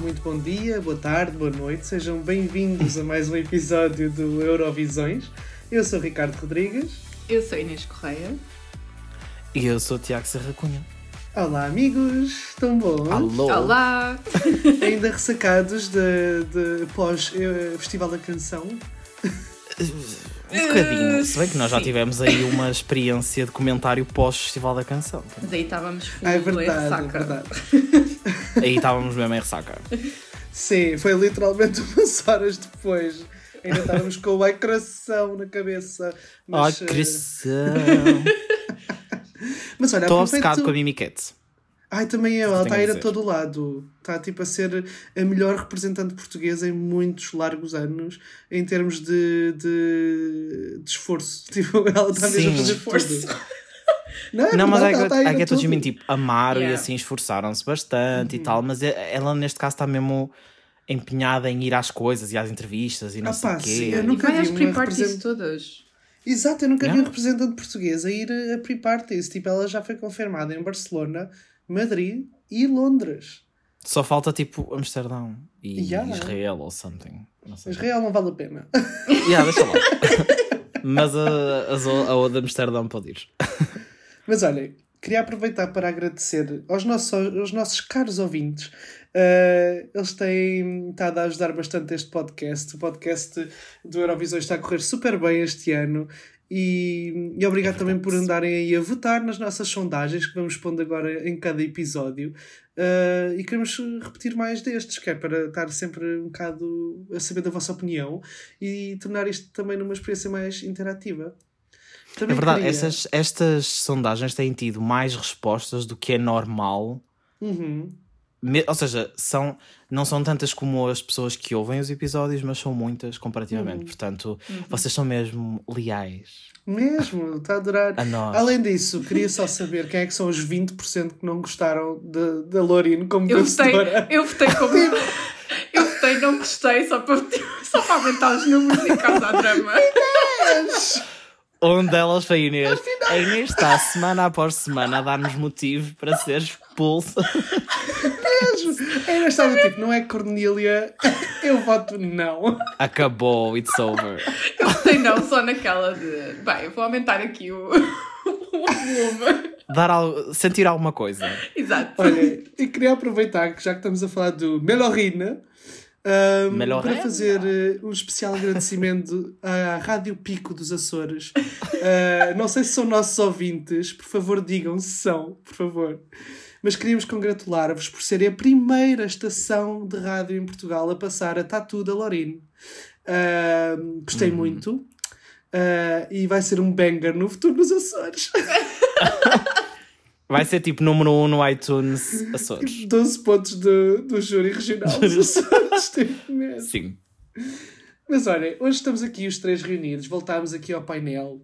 muito bom dia, boa tarde, boa noite, sejam bem-vindos a mais um episódio do Eurovisões. Eu sou Ricardo Rodrigues. Eu sou Inês Correia. E eu sou o Tiago Serra Cunha. Olá, amigos, estão bons? Alô! Olá! Ainda ressacados de, de pós-Festival da Canção? Um bocadinho. Se bem que nós já tivemos aí uma experiência de comentário pós-Festival da Canção. Mas aí estávamos Ah, é full em verdade, é verdade. Aí estávamos mesmo em ressaca. Sim, foi literalmente umas horas depois. Ainda estávamos com o ai coração na cabeça. Ai, Mas, eh, cresção! mas olha, Estou obcecado com a Mimiquete. Ai, também eu, ela está a ir a todo lado. Está tipo a ser a melhor representante portuguesa em muitos largos anos em termos de, de, de esforço. Tipo, ela está mesmo a fazer Esforço. Não, é Não, mas verdade, é a que, a é que é tudo. todos tipo, amaram e Yeah. assim esforçaram-se bastante Uhum. e tal, mas é- ela neste caso está mesmo empenhada em ir às coisas e às entrevistas e não Ah, sei o sim, quê. eu E nunca vai vi às pre-parties represent- todas. Exato, eu nunca vi um representante português a ir a pre-parties. Tipo, ela já foi confirmada em Barcelona, Madrid e Londres. Só falta tipo Amsterdão e Yeah. Israel ou something. Não sei. Israel não vale a pena. Yeah, deixa lá. mas a, a, a de Amsterdão pode ir. Mas olhem, queria aproveitar para agradecer aos nossos, aos nossos caros ouvintes. Uh, eles têm estado a ajudar bastante este podcast. O podcast do Eurovisão está a correr super bem este ano. E, e obrigado É também por andarem aí a votar nas nossas sondagens que vamos pondo agora em cada episódio. Uh, e queremos repetir mais destes, que é para estar sempre um bocado a saber da vossa opinião e tornar isto também numa experiência mais interativa. É Também verdade, queria- estas, estas sondagens têm tido mais respostas do que é normal. Uhum. Me- Ou seja, são, não são tantas como as pessoas que ouvem os episódios, mas são muitas comparativamente. Uhum. Portanto, vocês são mesmo leais Mesmo, está a adorar. a nós. Além disso, queria só saber quem é que são os 20% que não gostaram de- da Lorine como Eu votei, eu votei como. Eu votei, não gostei, só para, só para aumentar os números e causar drama. Um delas foi a Inês. A Inês está semana após semana a dar-nos motivo para ser expulsa. Mesmo. Era estava tipo, não é Cornélia, eu voto não. Acabou, it's over. Eu votei não, só naquela de. Bem, eu vou aumentar aqui o, o volume. Dar al- sentir alguma coisa. Exato. Olha, e queria aproveitar que já que estamos a falar do Melorina, Melorina. para fazer eh, um especial agradecimento à Rádio Pico dos Açores. Ah, não sei se são nossos ouvintes, por favor digam se são, por favor. Mas queríamos congratular-vos por serem a primeira estação de rádio em Portugal a passar a Tatu da Lorine. Ahm, gostei muito. Ah, e vai ser um banger no futuro nos Açores. Vai ser tipo número 1 um no iTunes Açores. 12 pontos do, do júri regional dos Açores. tipo mesmo. Sim. Mas olhem, hoje estamos aqui os três reunidos, voltámos aqui ao painel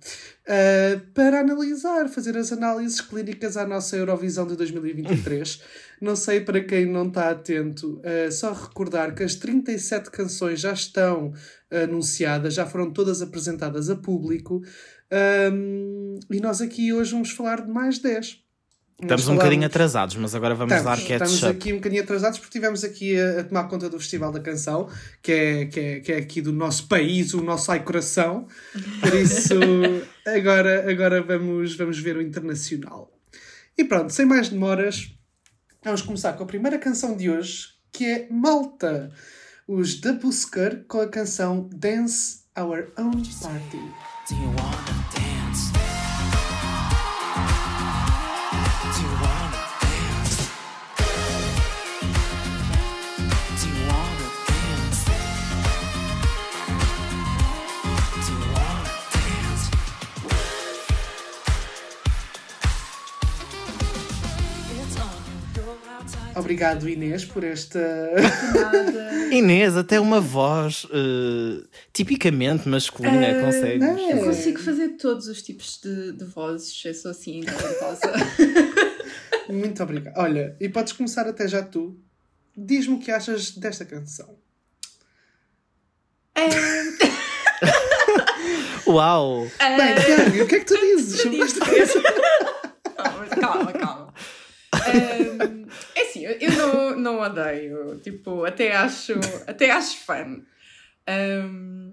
ah, para analisar, fazer as análises clínicas à nossa Eurovisão de 2023. não sei para quem não está atento, ah, só recordar que as 37 canções já estão anunciadas, já foram todas apresentadas a público. Ahm, e nós aqui hoje vamos falar de mais 10. Estamos um bocadinho atrasados, mas agora vamos Estamos, dar estamos catch-up. aqui um bocadinho atrasados porque estivemos aqui a, a tomar conta do Festival da Canção, que é, que, é, que é aqui do nosso país, o nosso ai coração. Por isso, agora, agora vamos, vamos ver o internacional. E pronto, sem mais demoras, vamos começar com a primeira canção de hoje, que é Malta. Os The Busker com a canção Dance Our Own Party. Obrigado, Inês, por esta. Nada. Inês, até uma voz eh, tipicamente masculina, Eh, consegues? não. Eu consigo fazer todos os tipos de, de vozes, eu sou assim talentosa. Muito obrigado. Olha, e podes começar até já tu. Diz-me o que achas desta canção. É, Uau! é, Bem, Tiago, o que é que tu dizes calma, calma, calma. É assim, eu- não, não odeio. Tipo, até acho, até acho fun. Ahm,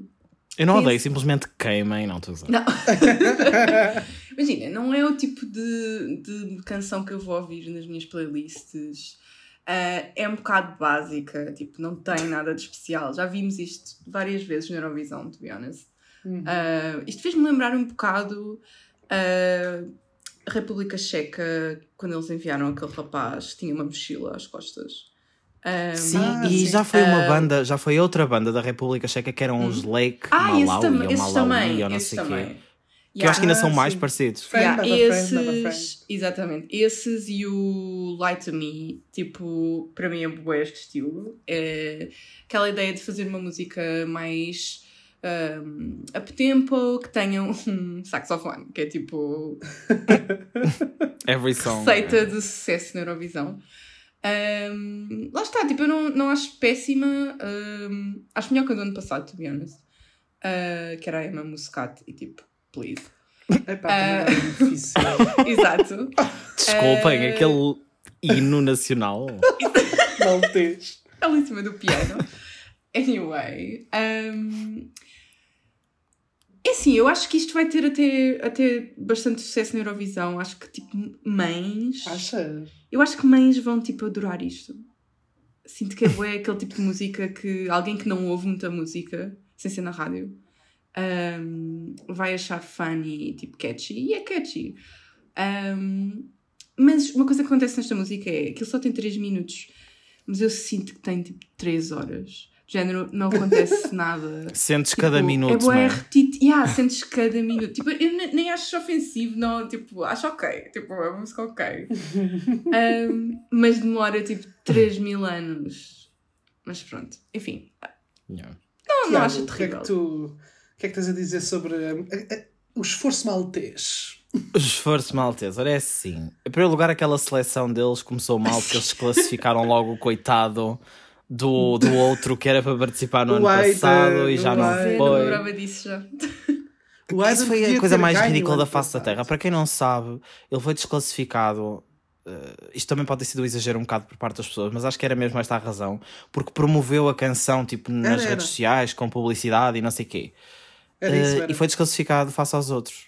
Eu não odeio, simplesmente queimem, não estou a usar. não. Imagina, não é o tipo de, de canção que eu vou ouvir nas minhas playlists. Ah, é um bocado básica, tipo, não tem nada de especial. Já vimos isto várias vezes na Eurovisão, to be honest. Uhum. Ah, isto fez-me lembrar um bocado ah, a República Checa, quando eles enviaram aquele rapaz tinha uma mochila às costas. Ah, Sim, Ah, e sim. já foi uma Ah. banda, já foi outra banda da República Checa que eram os Lake ah, esse Malawi também, ou esses Malawi também, ou não sei o quê. Que eu acho que ainda Ah, são mais sim. parecidos. Friend, Yeah, esses, exatamente, esses e o Light to Me, tipo, para mim é bué este estilo. É aquela ideia de fazer uma música mais um, up-tempo, que tenha um saxofone, que é tipo Every song. receita de sucesso na Eurovisão. Um, lá está, tipo, eu não, não acho péssima, um, acho melhor que a do ano passado, to be honest. Uh, que era a Emma Muscat e tipo, please. Epá, é difícil. Exato. Desculpem, Eh, aquele hino nacional. Maltês. ali em cima do piano. Anyway. Um, é assim, eu acho que isto vai ter até, até bastante sucesso na Eurovisão. Acho que, tipo, mães. Achas? Eu acho que mães vão, tipo, adorar isto. Sinto que é bué aquele tipo de música que alguém que não ouve muita música, sem ser na rádio, um, vai achar funny, tipo, catchy. E é catchy. Um, mas uma coisa que acontece nesta música é que ele só tem 3 minutos, mas eu sinto que tem, tipo, 3 horas. De género, não acontece nada. Sentes Tipo, cada minuto, É bué é? Yeah, sentes cada minuto. Tipo, eu ne- nem acho ofensivo, não. Tipo, acho ok. Tipo, é uma música ok. Um, mas demora tipo 3 mil anos. Mas pronto. Enfim. Yeah. Não, não Tiago, acho o que é terrível. que tu o que é que tens a dizer sobre hum, a- a- o esforço maltês? O esforço maltese, ora é assim. Em primeiro lugar, aquela seleção deles começou mal porque eles se classificaram logo o coitado do, do outro que era para participar no O ano Aida, passado e já não Aida. Eu não foi. lembrava disso já. O Isso Aidan foi a coisa mais ridícula da face da. Terra. Para quem não sabe, ele foi desclassificado. eh, isto também pode ter sido um exagero um bocado por parte das pessoas, mas acho que era mesmo esta a razão. Porque promoveu a canção tipo, nas Era, era. redes sociais, com publicidade e não sei o quê. Era isso, era. E foi desclassificado face aos outros.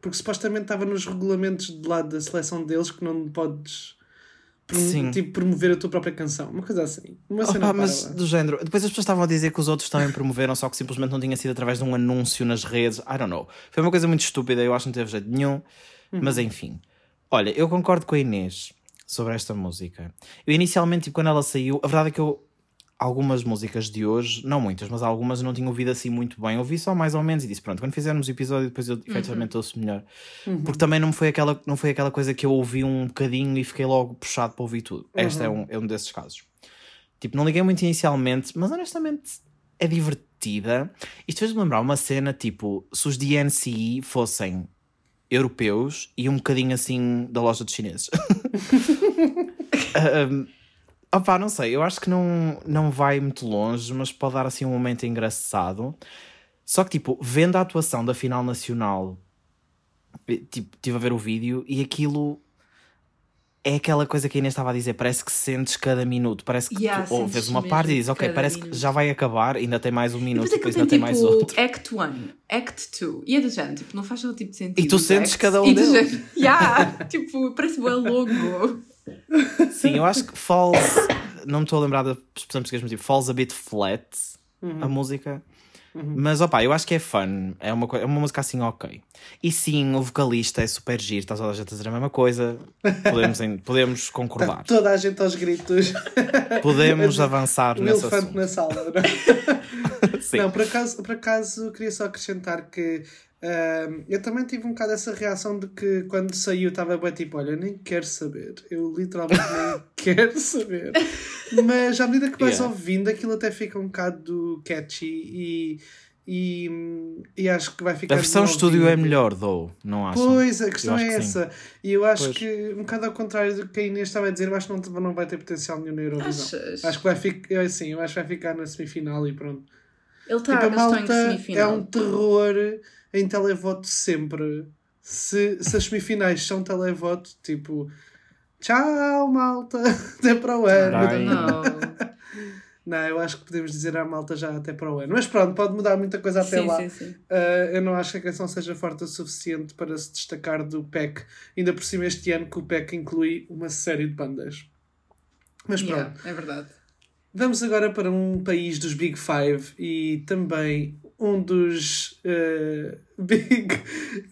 Porque supostamente estava nos regulamentos de lado da seleção deles que não podes Sim. tipo, promover a tua própria canção. Uma coisa assim. Uma Opa, cena mas do género. Depois as pessoas estavam a dizer que os outros também promoveram, só que simplesmente não tinha sido através de um anúncio nas redes. I don't know. Foi uma coisa muito estúpida, eu acho que não teve jeito nenhum. Mas enfim. Olha, eu concordo com a Inês sobre esta música. Eu inicialmente, tipo, quando ela saiu, a verdade é que eu. Algumas músicas de hoje, não muitas, mas algumas eu não tinha ouvido assim muito bem. Ouvi só mais ou menos e disse: Pronto, quando fizermos o episódio, depois eu efetivamente ouço melhor. Porque também não foi, aquela, não foi aquela coisa que eu ouvi um bocadinho e fiquei logo puxado para ouvir tudo. Este é, um, é um desses casos. Tipo, não liguei muito inicialmente, mas honestamente é divertida. Isto fez-me lembrar uma cena tipo, se os DNCE fossem europeus e um bocadinho assim da loja dos chineses. um, opá, não sei, eu acho que não, não vai muito longe, mas pode dar assim um momento engraçado. Só que, tipo, vendo a atuação da final nacional, eh, tipo, estive a ver o vídeo e aquilo é aquela coisa que a Inês estava a dizer, parece que sentes cada minuto, parece que Yeah, tu ouves uma parte e dizes, ok, parece minuto. que já vai acabar, ainda tem mais um E minuto, depois depois aquilo ainda tem tem mais tipo outro. Act 1, Act 2. E é do género, tipo, não faz todo tipo de sentido. E tu sentes acts. cada um e deles. género, yeah, tipo, parece bem logo. Sim, eu acho que falls, não me estou a lembrar da expressão portuguesa, mas tipo, falls a bit flat a música. Mas opá, eu acho que é fun, é uma, é uma música assim ok. E sim, o vocalista é super giro, está toda a gente a dizer a mesma coisa, podemos, em- podemos Está concordar, toda a gente aos gritos. podemos avançar o nesse elefante assunto. na sala. Não? Sim. Não, por acaso, por acaso queria só acrescentar que ahm, eu também tive um bocado essa reação de que quando saiu estava bem tipo, olha, nem quero saber. Eu literalmente nem quero saber. Mas à medida que vais Yeah. ouvindo, aquilo até fica um bocado catchy e, e, e acho que vai ficar. A versão estúdio é melhor, though, não acham? Pois, a questão acho é que sim. essa. E eu acho Pois. que, um bocado ao contrário do que a Inês estava a dizer, eu acho que não, não vai ter potencial nenhum na Eurovisão. Achas? Acho que vai ficar, assim, eu acho que vai ficar na semifinal e pronto. Ele está tipo, a estão em malta é semifinal. um terror em televoto sempre. Se, se as semifinais são televoto, tipo, Tchau, malta. Até para o ano. Não. Não, eu acho que podemos dizer à malta já até para o ano. Mas pronto, pode mudar muita coisa até sim, lá. sim, sim. Uh, eu não acho que a canção seja forte o suficiente para se destacar do PEC. Ainda por cima este ano que o PEC inclui uma série de bandas. Mas pronto. Yeah, é verdade. Vamos agora para um país dos Big Five e também um dos uh, Big,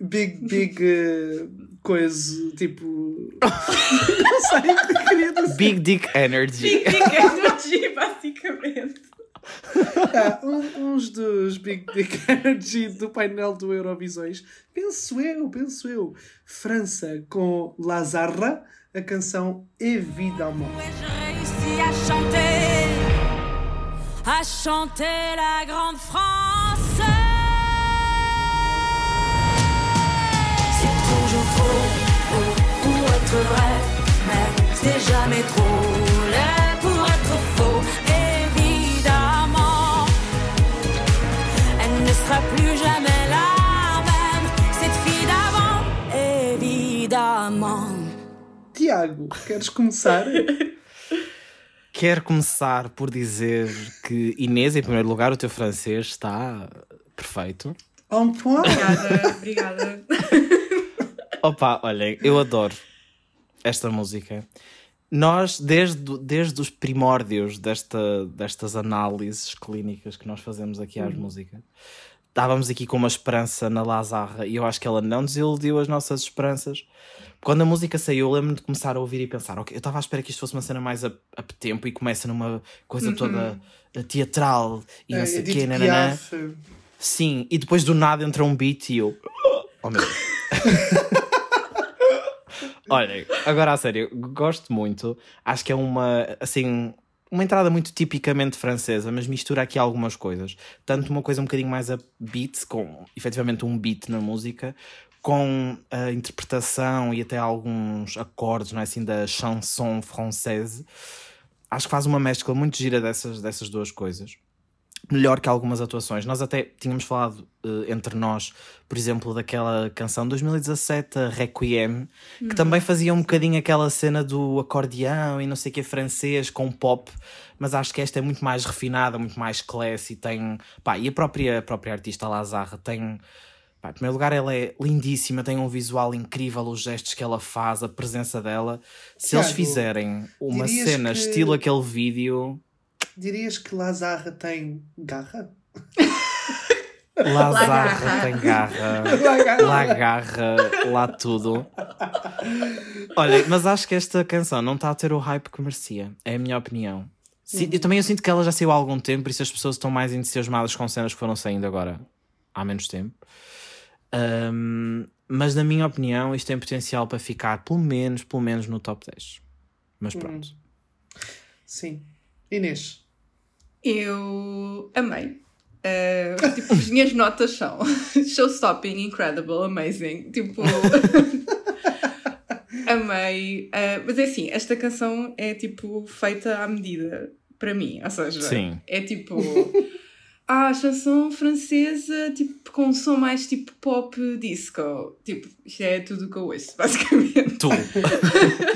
Big, Big uh, coisa, tipo. não sei o que queria dizer. Big Dick Energy. Big Dick Energy, basicamente. Ah, um- uns dos Big Dick Energy do painel do Eurovisões. Penso eu, penso eu. França com Lazarra, a canção Évidemment. Réussis à chanter, à chanter la grande France. Toujours trop beau pour être vrai, mais c'est jamais trop laid pour être faux. Évidemment, elle ne sera plus jamais la même, cette fille d'avant. Évidemment. Tiago, queres começar? Quero começar por dizer que Inês, em primeiro lugar, o teu francês está perfeito. Point? Obrigada, obrigada. Opa, olhem, eu adoro esta música. Nós, desde, desde os primórdios desta, destas análises clínicas que nós fazemos aqui às músicas, estávamos aqui com uma esperança na Lazarra e eu acho que ela não desiludiu as nossas esperanças. Quando a música saiu, eu lembro-me de começar a ouvir e pensar: ok, eu estava à espera que isto fosse uma cena mais a, a tempo e começa numa coisa toda eh, teatral e não sei o quê, nananã. Sim, e depois do nada entra um beat e eu. Oh meu Deus. Olha, agora a sério, gosto muito. Acho que é uma, assim, uma entrada muito tipicamente francesa, mas mistura aqui algumas coisas. Tanto uma coisa um bocadinho mais a beat, com efetivamente um beat na música, com a interpretação e até alguns acordes, não é assim, da chanson française. Acho que faz uma mescla muito gira dessas, dessas duas coisas melhor que algumas atuações. Nós até tínhamos falado eh, entre nós, por exemplo, daquela canção de 2017, a Requiem, que também fazia um bocadinho aquela cena do acordeão e não sei o que francês com pop, mas acho que esta é muito mais refinada, muito mais classy, e tem, pá, e a própria, a própria artista Lazarra tem em primeiro lugar, ela é lindíssima, tem um visual incrível, os gestos que ela faz, a presença dela. Se eles Tiago, fizerem uma cena que- estilo aquele vídeo, Dirias que Lazarra tem garra? Lazarra tem garra. Lagarra. lá tudo. Olha, mas acho que esta canção não está a ter o hype que merecia, é a minha opinião. Si- Eu também eu sinto que ela já saiu há algum tempo, por isso as pessoas estão mais entusiasmadas com cenas que foram saindo agora há menos tempo. Ahm, mas na minha opinião, isto tem potencial para ficar pelo menos, pelo menos no top 10. Mas pronto. Sim. Inês. Eu amei. Eh, tipo, as minhas notas são showstopping, incredible, amazing. Tipo. amei. Eh, mas é assim, esta canção é tipo feita à medida para mim. Ou seja, Sim. é tipo. Ah, chanson francesa, tipo, com um som mais tipo pop disco. Tipo, isto é tudo o que eu ouço, basicamente. Tu,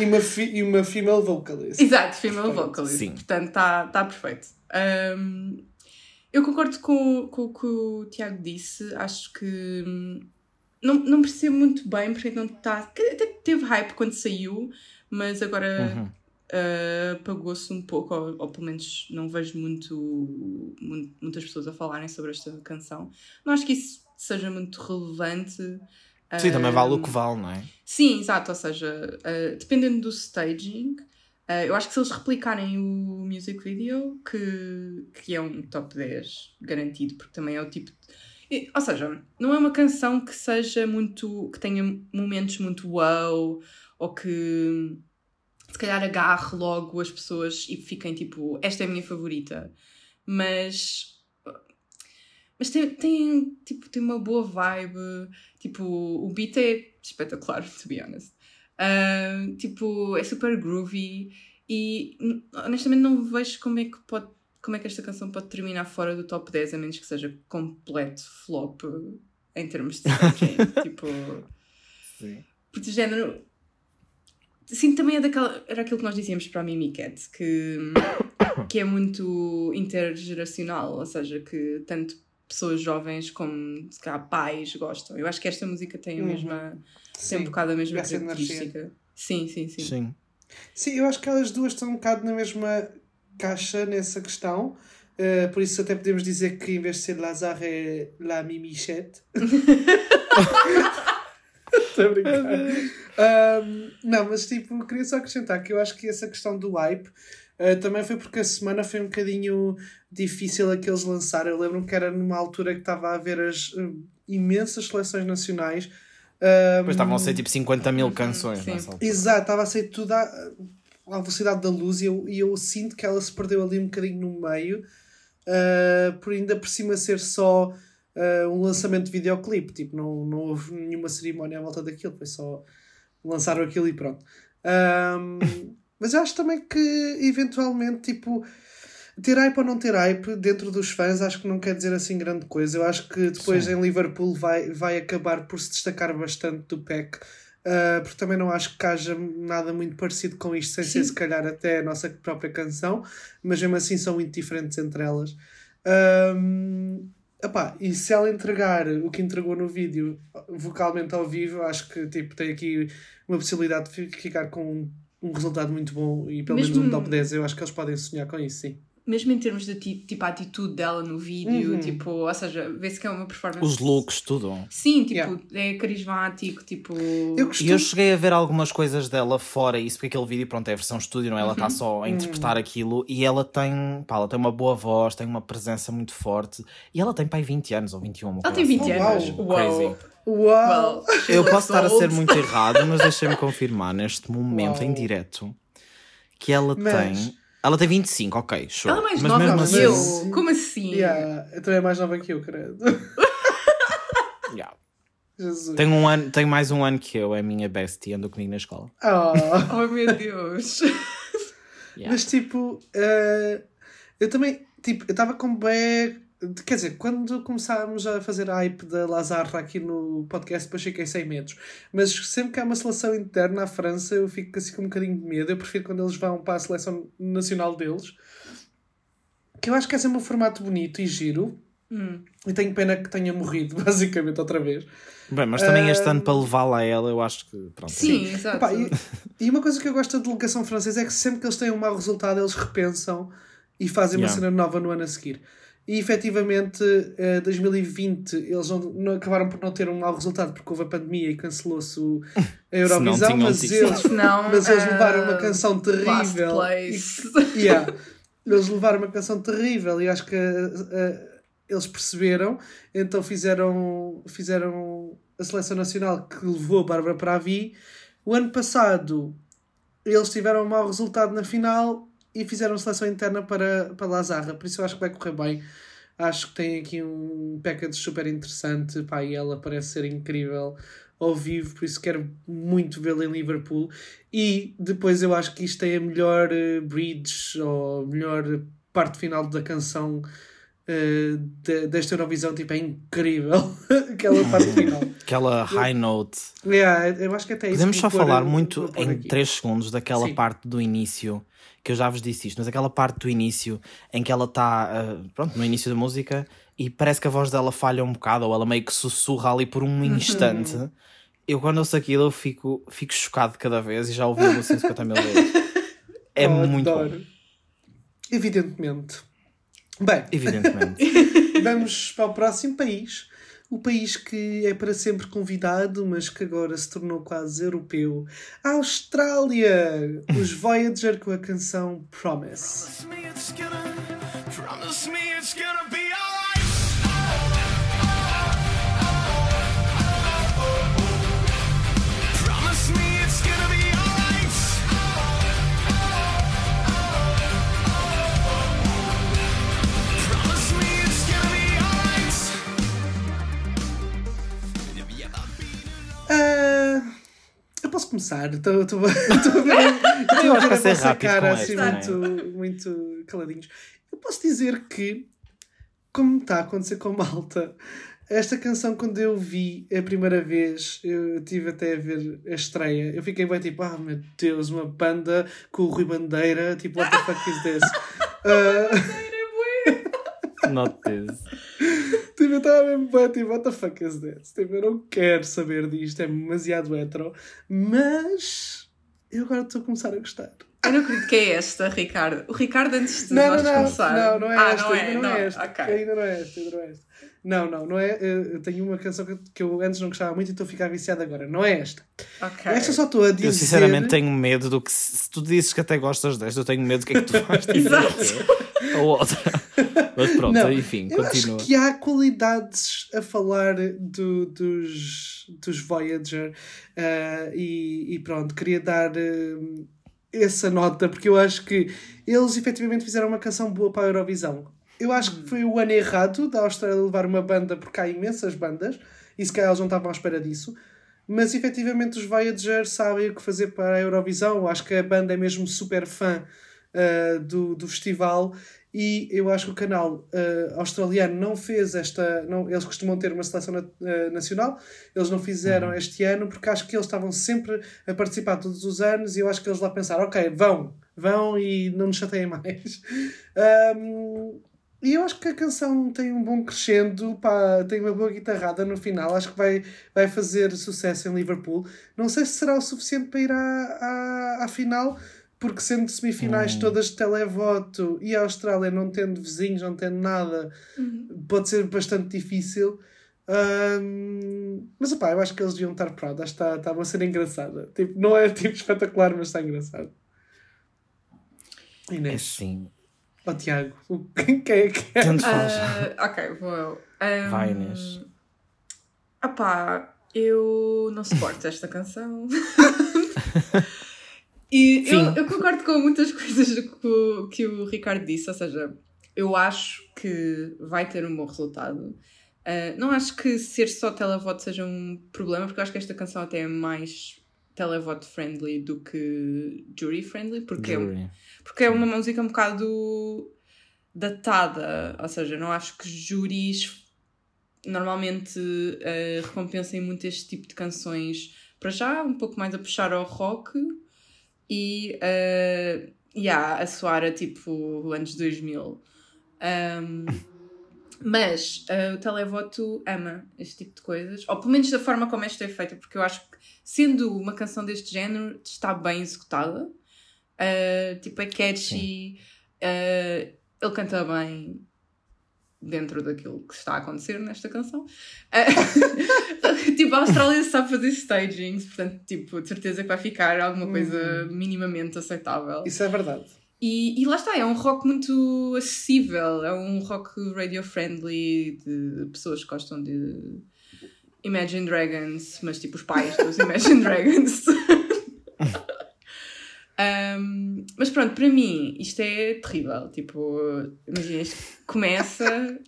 E uma, fi- e uma female vocalist. Exato, female Perfeito. vocalist. Sim. Portanto, está tá perfeito. Um, eu concordo com, com o que o Tiago disse. Acho que hum, não, não percebo muito bem porque é que não está. Até teve hype quando saiu, mas agora Uhum. Uh, apagou-se um pouco, ou, ou pelo menos não vejo muito, mu- muitas pessoas a falarem sobre esta canção. Não acho que isso seja muito relevante. sim, também vale o Um, que vale, não é? Sim, exato, ou seja, uh, dependendo do staging, uh, eu acho que se eles replicarem o music video, que, que é um top 10 garantido, porque também é o tipo. de- Ou seja, não é uma canção que seja muito. que tenha momentos muito wow, ou que se calhar agarre logo as pessoas e fiquem tipo, esta é a minha favorita. Mas. Mas tem, tem, tipo, tem uma boa vibe. Tipo, o beat é espetacular, to be honest. Ah, tipo, é super groovy e honestamente não vejo como é que pode como é que esta canção pode terminar fora do top 10 a menos que seja completo flop em termos de tipo, Sim. porque de género Sim, também é daquela, era aquilo que nós dizíamos para a Mimi Cat, que, que é muito intergeracional, ou seja, que tanto pessoas jovens como se calhar, pais gostam. Eu acho que esta música tem a mesma, tem um bocado a mesma essa energia. característica. Sim, sim, sim. Sim. Sim, eu acho que elas duas estão um bocado na mesma caixa nessa questão. Uh, por isso até podemos dizer que em vez de ser Lazar é La Mimichette. Estou a brincar. Um, não, mas tipo, queria só acrescentar que eu acho que essa questão do hype uh, também foi porque a semana foi um bocadinho difícil a que eles lançaram. Eu lembro-me que era numa altura que estava a haver as uh, imensas seleções nacionais. Um, Depois estavam a ser tipo 50 mil canções sim. nessa altura. Exato, estava a sair tudo à, à velocidade da luz e eu, e eu sinto que ela se perdeu ali um bocadinho no meio, ah, por ainda por cima ser só ah, um lançamento de videoclipe. Tipo, não, não houve nenhuma cerimónia à volta daquilo, foi só lançaram aquilo e pronto. Ahm, mas eu acho também que eventualmente, tipo, ter hype ou não ter hype dentro dos fãs, acho que não quer dizer assim grande coisa. Eu acho que depois Sim. em Liverpool vai, vai acabar por se destacar bastante do PEC. Uh, porque também não acho que haja nada muito parecido com isto, sem ser se calhar até a nossa própria canção, mas mesmo assim são muito diferentes entre elas. Um, epá, e se ela entregar o que entregou no vídeo vocalmente ao vivo, acho que tipo, tem aqui uma possibilidade de fi- ficar com um, um resultado muito bom e pelo menos Mesmo- um top 10. Eu acho que eles podem sonhar com isso, sim. Mesmo em termos de tipo, tipo a atitude dela no vídeo, Uhum. tipo, ou seja, vê-se que é uma performance. Os looks, tudo. Sim, tipo, Yeah. é carismático, tipo. Eu costumo... E eu cheguei a ver algumas coisas dela fora isso, porque aquele vídeo, pronto, é a versão estúdio, não é? Ela Uhum. está só a interpretar aquilo e ela tem, pá, ela tem uma boa voz, tem uma presença muito forte e ela tem, pai, 20 anos ou 21. uma Ela coisa tem 20 Oh, anos. uau. Uau. Crazy. Uau! Well, Eu posso estar a ser muito errado, mas deixei-me confirmar neste momento, Uau. em direto, que ela Mas- tem. Ela tem 25, ok, show. Ela é mais mas nova que assim, eu. Como assim? Yeah, eu também é mais nova que eu, credo. yeah. Jesus. Tem, um ano, tem mais um ano que eu, é a minha bestie, andou comigo na escola. Oh. Oh meu Deus. Yeah. Mas tipo, eh, eu também, tipo, eu estava com bem. Quer dizer, quando começámos a fazer hype da Lazarra aqui no podcast, depois fiquei sem medos. Mas sempre que há uma seleção interna à França, eu fico assim com um bocadinho de medo. Eu prefiro quando eles vão para a seleção nacional deles. Que eu acho que é um formato bonito e giro. Hum. E tenho pena que tenha morrido, basicamente, outra vez. Bem, mas também este Ah, ano para levá-la a ela, eu acho que. Pronto, Sim, exato. Epá, e, e uma coisa que eu gosto da delegação francesa é que sempre que eles têm um mau resultado, eles repensam e fazem uma Yeah. cena nova no ano a seguir. E efetivamente, eh, 2020, eles não, não- acabaram por não ter um mau resultado porque houve a pandemia e cancelou-se o- a Eurovisão, mas eles, Não, mas eles ah, levaram uma canção terrível. E- yeah. Eles levaram uma canção terrível e acho que eh, eh, eles perceberam, então fizeram, fizeram a seleção nacional que levou a Bárbara para a Vi. O ano passado eles tiveram um mau resultado na final e fizeram seleção interna para, para Lazarra, por isso eu acho que vai correr bem. Acho que tem aqui um package super interessante, pá, e ela parece ser incrível ao vivo, por isso quero muito vê-la em Liverpool. E depois eu acho que isto tem a melhor eh, bridge ou a melhor parte final da canção eh, de- desta Eurovisão, tipo, é incrível aquela parte final. Aquela high note. Yeah, eu acho que até isso Podemos só falar muito em aqui. 3 segundos daquela Sim. parte do início, que eu já vos disse isto, mas aquela parte do início em que ela está, pronto, no início da música e parece que a voz dela falha um bocado, ou ela meio que sussurra ali por um instante. Eu quando ouço aquilo eu fico, fico chocado cada vez e já ouvi a música 50 mil vezes. É Oh, muito adoro. bom, Evidentemente. Bem, evidentemente. vamos para o próximo país. O país que é para sempre convidado, mas que agora se tornou quase europeu. A Austrália! Os Voyager com a canção Promise. Promise me it's gonna, promise me it's gonna be Ah, eu posso começar? Estou a ver, a vossa cara assim esta, muito, muito caladinhos. Eu posso dizer que, como está a acontecer com Malta, esta canção, quando eu vi a primeira vez, eu tive até a ver a estreia, eu fiquei bem tipo, ah meu Deus, uma banda com o Rui Bandeira, tipo, what the fuck is this? Ah, Not this. Tipo, eu estava mesmo bem tipo, what the fuck is this? Tipo, eu não quero saber disto, é demasiado hetero, mas eu agora estou a começar a gostar. Eu não acredito que é esta, Ricardo. O Ricardo, antes de Não, nós não, não, começar. não, não é ah, esta, não é, ainda não, é esta. ok. Ainda não é esta, ainda não é esta. Não, não, não é. Eu eu tenho uma canção que, que eu antes não gostava muito e estou a ficar viciado agora. Não é esta. Ok. Esta só estou a dizer. Eu sinceramente tenho medo do que. Se tu dizes que até gostas desta, eu tenho medo do que é que tu vais dizer. Exato. A outra. Mas pronto, Não, enfim, eu continua. acho que há qualidades a falar do- dos, dos Voyager ah, e, e pronto, queria dar ah, essa nota porque eu acho que eles efetivamente fizeram uma canção boa para a Eurovisão. Eu acho que foi o ano errado da Austrália levar uma banda porque há imensas bandas e se calhar eles não estavam à espera disso. Mas efetivamente os Voyager sabem o que fazer para a Eurovisão. Eu acho que a banda é mesmo super fã ah, do, do festival e eu acho que o canal ah, australiano não fez esta. Não, eles costumam ter uma seleção na- ah, nacional, eles não fizeram este ano porque acho que eles estavam sempre a participar todos os anos e eu acho que eles lá pensaram: ok, vão, vão e não nos chateiem mais. Ahm, e eu acho que a canção tem um bom crescendo, pá, tem uma boa guitarrada no final, acho que vai, vai fazer sucesso em Liverpool. Não sei se será o suficiente para ir à, à, à final, porque sendo semifinais todas de televoto e a Austrália não tendo vizinhos, não tendo nada, pode ser bastante difícil. Ahm, mas opá, eu acho que eles deviam estar proud, acho que está, está a ser engraçada. Tipo, não é tipo espetacular, mas está engraçado. É Inês, sim. ó Tiago, o- quem é que é? Tanto faz. Ah, ok, vou eu. Um, Vai, Inês. Opá, eu não suporto esta canção. e eu, Sim. eu concordo com muitas coisas que o, que o Ricardo disse, ou seja, eu acho que vai ter um bom resultado. Ah, não acho que ser só televoto seja um problema, porque eu acho que esta canção até é mais televoto friendly do que jury friendly, porque é, Jury. porque é uma música um bocado datada, ou seja, não acho que júris normalmente eh, recompensem muito este tipo de canções para já, um pouco mais a puxar ao rock e uh, yeah, a soar a tipo anos 2000. Um, mas eh, o televoto ama este tipo de coisas, ou pelo menos da forma como esta é feita, porque eu acho que, sendo uma canção deste género, está bem executada. Uh, tipo, é catchy, uh, ele canta bem dentro daquilo que está a acontecer nesta canção. Uh, tipo, a Austrália sabe fazer stagings, portanto, tipo, de certeza que vai ficar alguma coisa minimamente aceitável. Isso é verdade. E, e lá está, é um rock muito acessível, é um rock radio-friendly de pessoas que gostam de Imagine Dragons, mas tipo os pais dos Imagine Dragons. Um, mas pronto, para mim isto é terrível. Tipo, imagina, isto começa.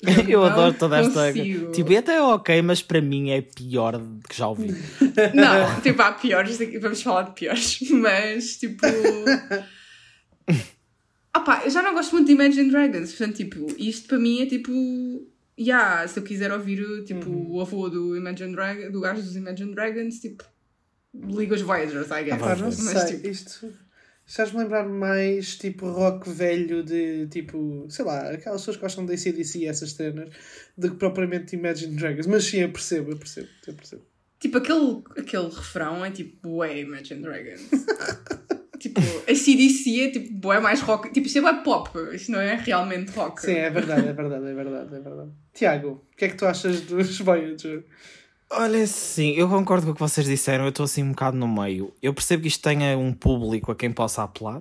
Eu não adoro toda esta. consigo. Tipo, e até é ok, mas para mim é pior que já ouvi. Não, tipo, há piores, vamos falar de piores, mas tipo. Ah pá, eu já não gosto muito de Imagine Dragons, portanto, tipo, isto para mim é tipo. Yeah, se eu quiser ouvir tipo, o avô do Imagine Dragons, do gajo dos Imagine Dragons, tipo, liga os Voyagers, I guess. Pá, não Mas, sei, tipo, isto estás-me lembrar mais tipo rock velho de tipo, sei lá, aquelas pessoas que gostam da ACDC e essas cenas, do que propriamente Imagine Dragons. Mas sim, eu percebo, eu percebo, eu percebo. Tipo, aquele, aquele refrão é tipo, bué Imagine Dragons. tipo, a CDC é tipo, bué mais rock. Tipo, isto é bué pop, isto não é realmente rock. Sim, é verdade, é verdade, é verdade, é verdade. Tiago, o que é que tu achas dos Voyager? Olha, sim, eu concordo com o que vocês disseram, eu estou assim um bocado no meio. Eu percebo que isto tenha um público a quem possa apelar,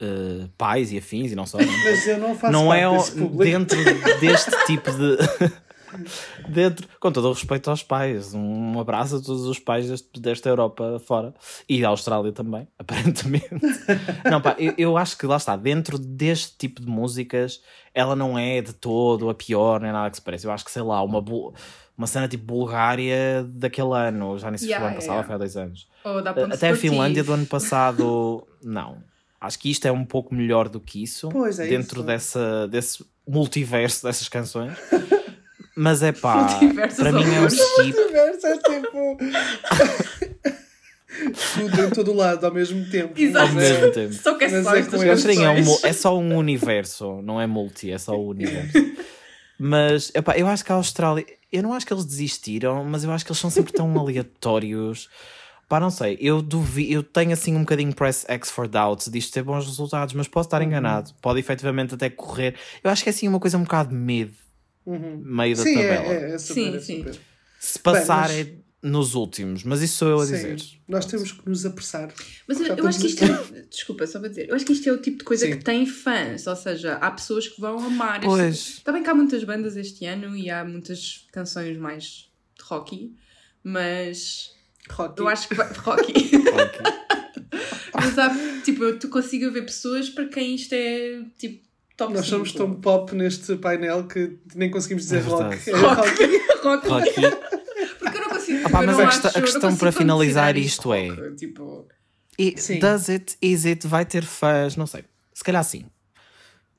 eh, pais e afins, e não só. Mas eu não faço não é dentro deste tipo de. dentro, com todo o respeito aos pais, um abraço a todos os pais deste- desta Europa fora e da Austrália também, aparentemente. não, pá, eu, eu acho que lá está, dentro deste tipo de músicas, ela não é de todo a pior, nem nada que se pareça. Eu acho que sei lá, uma, bu- uma cena tipo Bulgária daquele ano, já nem sei se foi ano passado, yeah. foi há dois anos. Um Até a. Finlândia do ano passado, não. Acho que isto é um pouco melhor do que isso. Pois, é dentro isso. Dessa, desse multiverso dessas canções. Mas é pá, para mim é um skip. Multiverso é tipo. Tudo em todo lado ao mesmo tempo. Exato. Ao mesmo tempo. Só que é Mas só é com é, um é só um universo, não é multi, é só o universo. Mas epá, eu acho que a Austrália, eu não acho que eles desistiram, mas eu acho que eles são sempre tão aleatórios. Pá, não sei, eu duvido, eu tenho assim um bocadinho press X for doubts disto ter bons resultados, mas posso estar enganado, pode efetivamente até correr. Eu acho que é assim uma coisa um bocado mid, meio da Sim, tabela. é, é, é super, Sim, é sim. super. Se passar mas- é nos últimos, mas isso sou eu a Sim. dizer. Nós temos que nos apressar. Mas eu, eu acho que isto é. Desculpa, só para dizer. Eu acho que isto é o tipo de coisa Sim. que tem fãs. Ou seja, há pessoas que vão amar. este- Pois. Está bem que há muitas bandas este ano e há muitas canções mais rocky, mas Rocky. eu acho que vai. Rocky. mas há. Tipo, eu tu consigo ver pessoas para quem isto é tipo top Nós somos 5. tão pop neste painel que nem conseguimos dizer É rock. É rock. rock. Rocky. Porque eu não consigo. Ah pá, mas a acho- questão- a questão para finalizar isto é- Tipo. E does it, is it, vai ter fãs, não sei. Se calhar sim.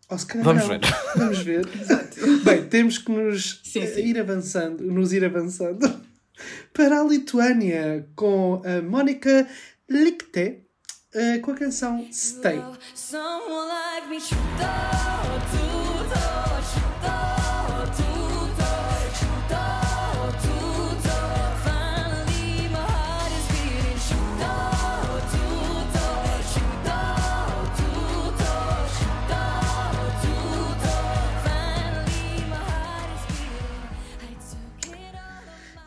Ou se calhar Vamos não. ver. Vamos ver. Bem, temos que nos Sim, eh, sim. ir avançando, nos ir avançando para a Lituânia com a Mónica Lichte eh, com a canção Stay.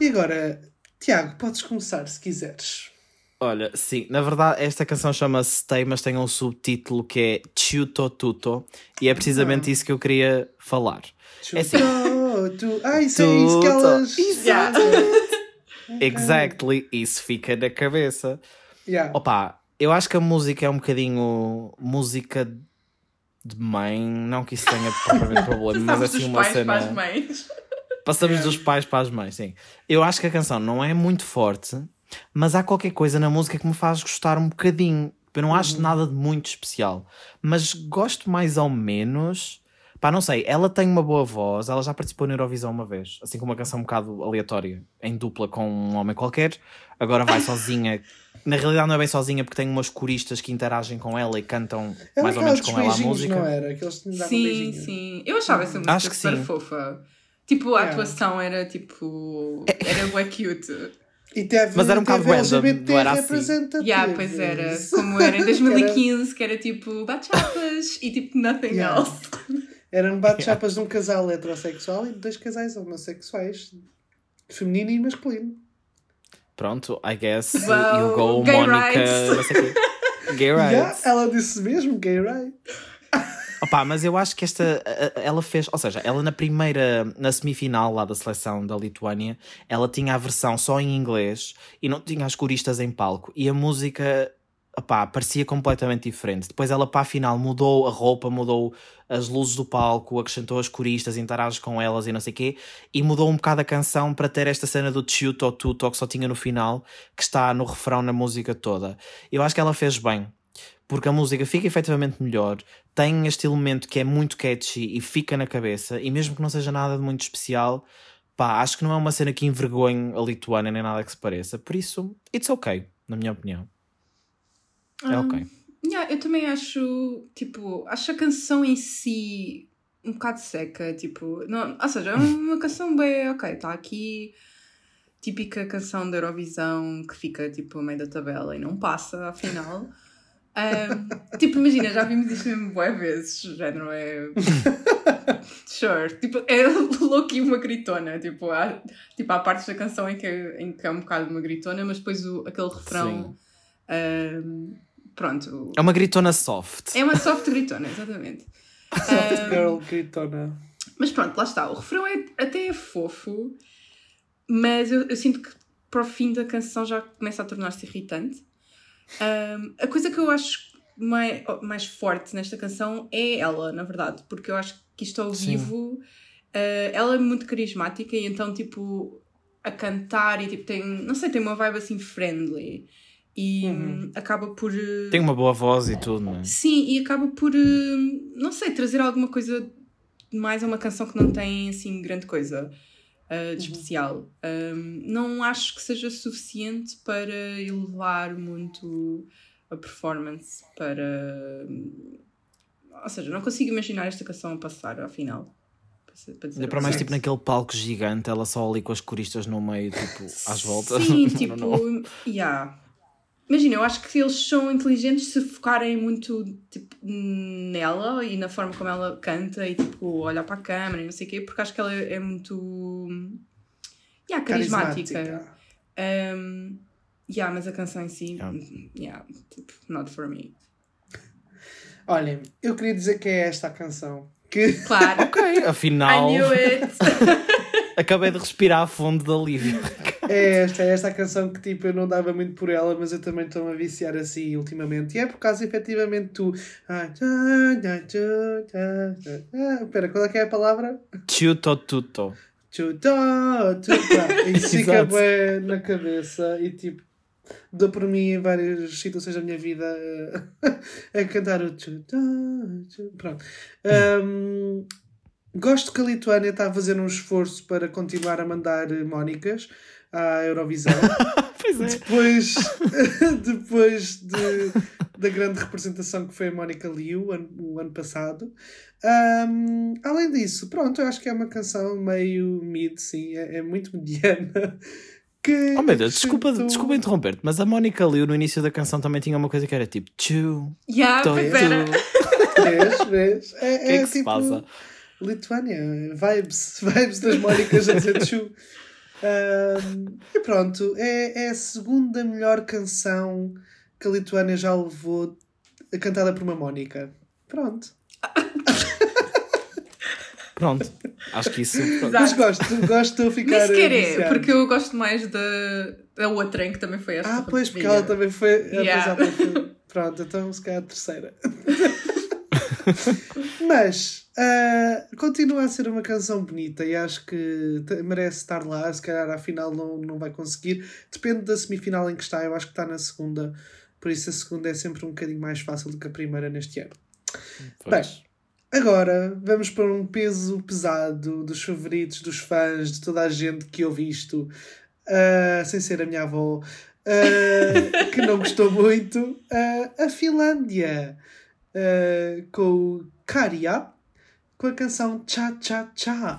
E agora, Tiago, podes começar se quiseres. Olha, sim, na verdade esta canção chama-se Stay, mas tem um subtítulo que é Chuto Tuto e é precisamente Ah. isso que eu queria falar. É assim, tu... Ah, isso é isso que elas. Yeah. exactly, isso fica na cabeça. Yeah. Opa, eu acho que a música é um bocadinho música de mãe, não que isso tenha propriamente problema, mas assim uma pais cena. para as mães. Passamos dos pais para as mães, sim. Eu acho que a canção não é muito forte, mas há qualquer coisa na música que me faz gostar um bocadinho. Eu não acho nada de muito especial, mas gosto mais ou menos. Pá, não sei, ela tem uma boa voz, ela já participou na Eurovisão uma vez, assim como uma canção um bocado aleatória, em dupla com um homem qualquer, agora vai sozinha. Na realidade não é bem sozinha porque tem umas coristas que interagem com ela e cantam Era mais ou menos com ela a música. não era? Que eles davam Sim, sim. Eu achava essa música Acho que super sim. fofa. Tipo, a Yeah. atuação era tipo. Era bué cute. E teve, Mas era um bocado LGBT não era assim. Yeah, pois era. Como era em 2015, que era tipo bachatas e tipo nothing Yeah. else. Eram bate-chapas de um casal heterossexual e de dois casais homossexuais, feminino e masculino. Pronto, I guess Well, you go gay Mónica. rights. Gay Yeah, rights. ela disse mesmo, gay right. Opa, mas eu acho que esta. Ela fez. Ou seja, ela na primeira. Na semifinal lá da seleção da Lituânia, ela tinha a versão só em inglês e não tinha as coristas em palco. E a música. Opá, parecia completamente diferente. Depois ela para a final mudou a roupa, mudou as luzes do palco, acrescentou as coristas, interage com elas e não sei o quê, e mudou um bocado a canção para ter esta cena do Chuto ou Tuto que só tinha no final, que está no refrão na música toda. Eu acho que ela fez bem, porque a música fica efetivamente melhor, tem este elemento que é muito catchy e fica na cabeça, e mesmo que não seja nada de muito especial, pá, acho que não é uma cena que envergonhe a Lituânia nem nada que se pareça. Por isso, it's ok, na minha opinião. É ok. Yeah, eu também acho, tipo, acho a canção em si um bocado seca, tipo, não, ou seja, é uma canção bem, ok, está aqui, típica canção da Eurovisão que fica, tipo, a meio da tabela e não passa, afinal. Ahm, tipo, imagina, já vimos isto mesmo boas vezes, já não é... Sure, tipo, é louco e uma gritona, tipo, há, tipo, há partes da canção em que, em que é um bocado uma gritona, mas depois o, aquele refrão... ahm, pronto, É uma gritona soft. é uma soft gritona, exatamente. Soft girl gritona. Mas pronto, lá está. O refrão é, até é fofo, mas eu, eu sinto que para o fim da canção já começa a tornar-se irritante. Ahm, a coisa que eu acho mais, mais forte nesta canção é ela, na verdade, porque eu acho que isto ao vivo, ah, ela é muito carismática e então, tipo, a cantar e tipo, tem, não sei, tem uma vibe assim friendly e hum, acaba por. eh, Tem uma boa voz e tudo, não é? Sim, e acaba por, eh, não sei, trazer alguma coisa mais a uma canção que não tem, assim, grande coisa. Uh, de especial. Um, não acho que seja suficiente para elevar muito a performance para. Ou seja, não consigo imaginar esta canção a passar ao final. Ainda para mais, verdade. tipo, naquele palco gigante, ela só ali com as coristas no meio, tipo, às voltas. Sim, tipo, yeah. Imagina, eu acho que eles são inteligentes se focarem muito tipo, nela e na forma como ela canta e tipo, olhar para a câmera e não sei o quê, porque acho que ela é muito yeah, carismática. Carismática. Um, yeah, mas a canção em si, Yeah. yeah, tipo, not for me. Olhem, eu queria dizer que é esta a canção. Que Claro, Ok, afinal, I knew it. acabei de respirar a fundo de alívio. é esta, é esta a canção que tipo eu não dava muito por ela, mas eu também estou-me a viciar assim ultimamente. E é por causa efetivamente tu. Tchá. Ah, Espera, qual é que é a palavra? Chuto tuto. Chutá, chutá. Isso fica bué na cabeça e tipo, dou por mim em várias situações da minha vida a cantar o. Pronto. Ahm, gosto que a Lituânia está a fazer um esforço para continuar a mandar eh, Mónicas à Eurovisão. Pois é. Depois, depois de, da grande representação que foi a Mónica Liu o ano, o ano passado. Ahm, além disso, pronto, eu acho que é uma canção meio mid, sim, é, é muito mediana. Que Oh meu Deus, desculpa, acrescentou- desculpa interromper-te, mas a Mónica Liu no início da canção também tinha uma coisa que era tipo Chu, Yeah, to. Vês, vês? É, O que é que se tipo passa? Lituânia, vibes, vibes das Mónicas a dizer chu. Ahm, e pronto, é, é a segunda melhor canção que a Lituânia já levou cantada por uma Mónica. Pronto. Pronto, acho que isso. pronto. Mas gosto, gosto de ficar. Nem sequer é, porque eu gosto mais da, da outra em que também foi essa. Ah, pois, porque ela também foi. ah, Yeah. ela também foi- Pronto, então se calhar a terceira. Mas ah, continua a ser uma canção bonita e acho que merece estar lá. Se calhar afinal não, não vai conseguir. Depende da semifinal em que está. Eu acho que está na segunda. Por isso a segunda é sempre um bocadinho mais fácil do que a primeira neste ano. Pois. Agora vamos para um peso pesado dos favoritos, dos fãs, de toda a gente que ouve isto, ah, sem ser a minha avó, ah, que não gostou muito, a Finlândia, com o Karia, com a canção Cha Cha Cha.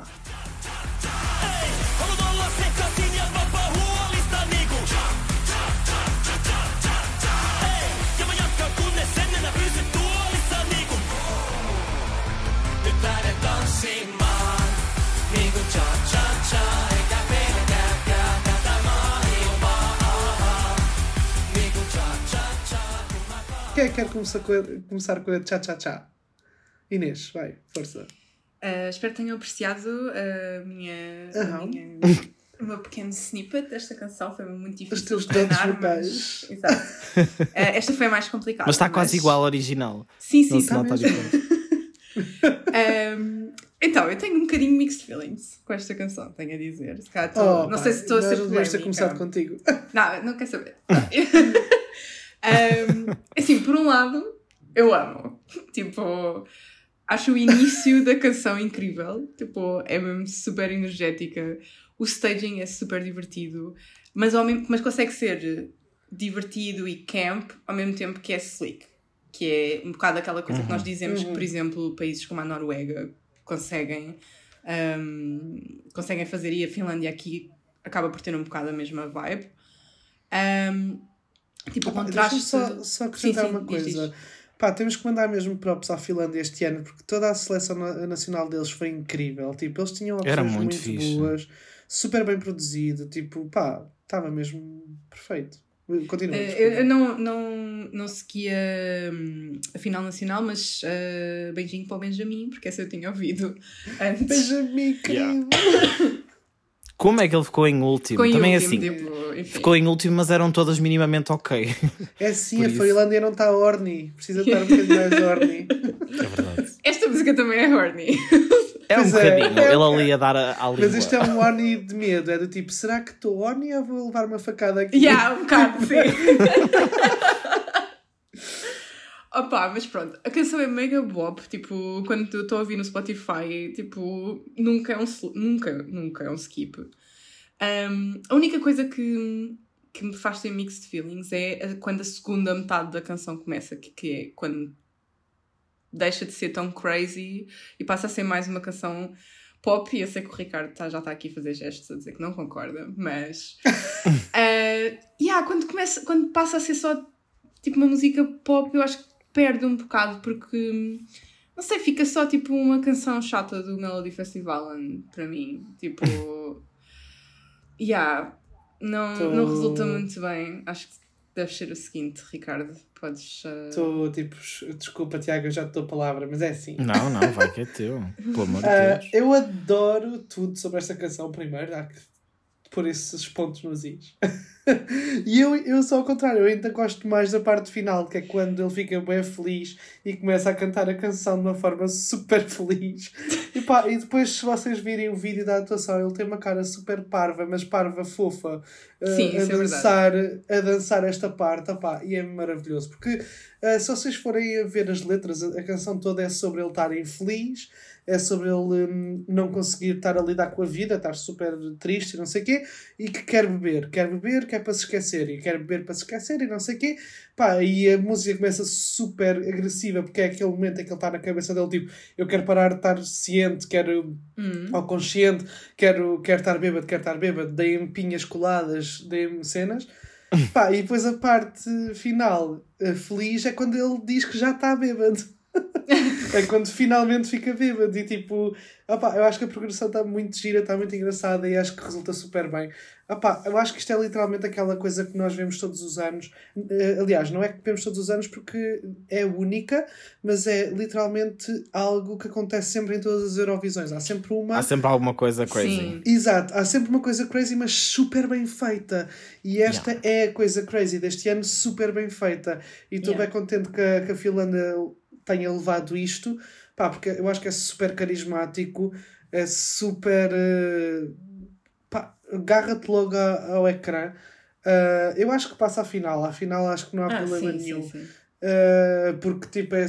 Quem é que quer começar com a, Cha Cha? Inês, vai, força. Uh, espero que tenham apreciado a minha, a Aham. minha- o meu pequeno snippet desta canção. Foi muito difícil. Os teus vocais. mas- Exato. Uh, esta foi a mais complicada. Mas está quase igual ao original. Sim, sim, está mesmo. Um, então, eu tenho um bocadinho mixed feelings com esta canção, tenho a dizer. Se calhar estou- Oh, não pá, sei se estou a ser não devíamos ter polémica. começado contigo. Não, não quer saber. um, assim, por um lado, eu amo. Tipo, acho o início da canção incrível. Tipo, é mesmo super energética. O staging é super divertido. Mas, ao mesmo, mas consegue ser divertido e camp ao mesmo tempo que é slick. Que é um bocado aquela coisa que nós dizemos que, por exemplo, países como a Noruega conseguem, um, conseguem fazer e a Finlândia aqui acaba por ter um bocado a mesma vibe. Um, tipo, o Pá, contraste. Deixa-me só, só acrescentar Sim, sim, uma diz, coisa. diz. Pá, temos que mandar mesmo props à Finlândia este ano, porque toda a seleção na- nacional deles foi incrível. Tipo, eles tinham opções Era muito, muito fixe. boas, super bem produzido. Tipo, pá, estava mesmo perfeito. Continua. Eh, eu não, não, não seguia hum, a final nacional, mas eh, beijinho para o Benjamin, porque essa eu tinha ouvido antes. Benjamin, querido. Como é que ele ficou em último? Ficou em Também último, assim. tipo, enfim. Ficou em último, mas eram todas minimamente ok. É sim, a. Finlândia não está horny. Precisa estar um bocadinho mais horny. É verdade. Esta música também é horny. É um Pois é, bocadinho. é ele um ali a dar a, à língua. Mas isto é um horny de medo. É do tipo, será que estou horny ou vou levar uma facada aqui? Já, um bocado, sim. Opa, mas pronto, a canção é mega bop, tipo, quando estou a ouvir no Spotify, tipo, nunca é um, nunca, nunca é um skip. Um, a única coisa que, que me faz ter mixed feelings é quando a segunda metade da canção começa, que, que é quando deixa de ser tão crazy e passa a ser mais uma canção pop. E eu sei que o Ricardo tá- já está aqui a fazer gestos a dizer que não concorda, mas. uh, yeah, quando, começa, quando passa a ser só tipo uma música pop, eu acho que perde um bocado porque. Não sei, fica só tipo uma canção chata do Melody Festival para mim. Tipo. Yeah, não, Tô- não resulta muito bem. Acho que deve ser o seguinte, Ricardo. Podes. uh, Estou tipo, desculpa, Tiago, eu já te dou a palavra, mas é assim. Não, não, vai que é teu. Pelo amor de Ah, Deus. eu adoro tudo sobre esta canção, primeiro, há que pôr esses pontos nos is. e eu, eu sou ao contrário, eu ainda gosto mais da parte final, que é quando ele fica bem feliz e começa a cantar a canção de uma forma super feliz. E, pá, e depois, se vocês virem o vídeo da atuação, ele tem uma cara super parva, mas parva fofa, ah, Sim, a, isso é dançar, a dançar esta parte, opá, e é maravilhoso. Porque ah, se vocês forem a ver as letras, a, a canção toda é sobre ele estar infeliz, é sobre ele hum, não conseguir estar a lidar com a vida, estar super triste e não sei o quê, e que quer beber, quer beber, quer para se esquecer, e quer beber para se esquecer e não sei o quê. Pá, e a música começa super agressiva, porque é aquele momento em que ele está na cabeça dele, tipo, eu quero parar de estar ciente, quero hum. ao consciente, quero, quero estar bêbado, quero estar bêbado, deem-me pinhas coladas, deem-me cenas. Pá, e depois a parte final, eh, feliz, é quando ele diz que já está bêbado. é quando finalmente fica bêbado e tipo, opá, eu acho que a progressão está muito gira, está muito engraçada e acho que resulta super bem. Opá, eu acho que isto é literalmente aquela coisa que nós vemos todos os anos. Eh, Aliás, não é que vemos todos os anos porque é única, mas é literalmente algo que acontece sempre em todas as Eurovisões. Há sempre uma. Há sempre alguma coisa crazy. Sim. Exato, há sempre uma coisa crazy, mas super bem feita. E esta é a coisa crazy deste ano, super bem feita. E estou Yeah. bem contente que a, que a Finlândia tenha levado isto, pá, porque eu acho que é super carismático, é super. eh, pá, agarra-te logo a- ao ecrã. Ah, eu acho que passa à final, à final acho que não há Ah, problema sim, nenhum. sim, sim. Uh, porque tipo é,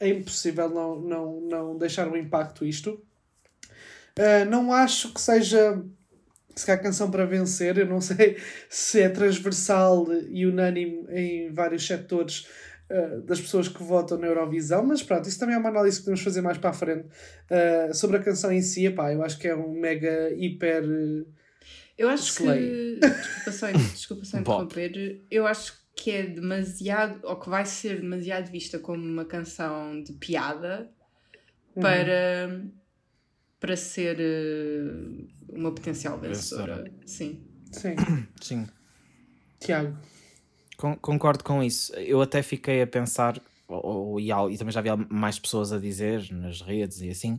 é impossível não, não, não deixar um impacto isto. Uh, não acho que seja se calhar canção para vencer, eu não sei se é transversal e unânime em vários setores uh, das pessoas que votam na Eurovisão, mas pronto, isso também é uma análise que podemos fazer mais para a frente. Uh, sobre a canção em si, epá, eu acho que é um mega hiper. uh, Eu acho Slay. que. Desculpa só, desculpa só interromper. Eu acho que é demasiado. Ou que vai ser demasiado vista como uma canção de piada Uhum. para. para ser eh, uma potencial vencedora. Vencedora. Sim. Sim, Sim. Tiago. Con- concordo com isso. Eu até fiquei a pensar, ou, ou- e, e também já vi mais pessoas a dizer nas redes e assim,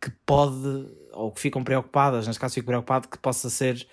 que pode, ou que ficam preocupadas, neste caso fico preocupado que possa ser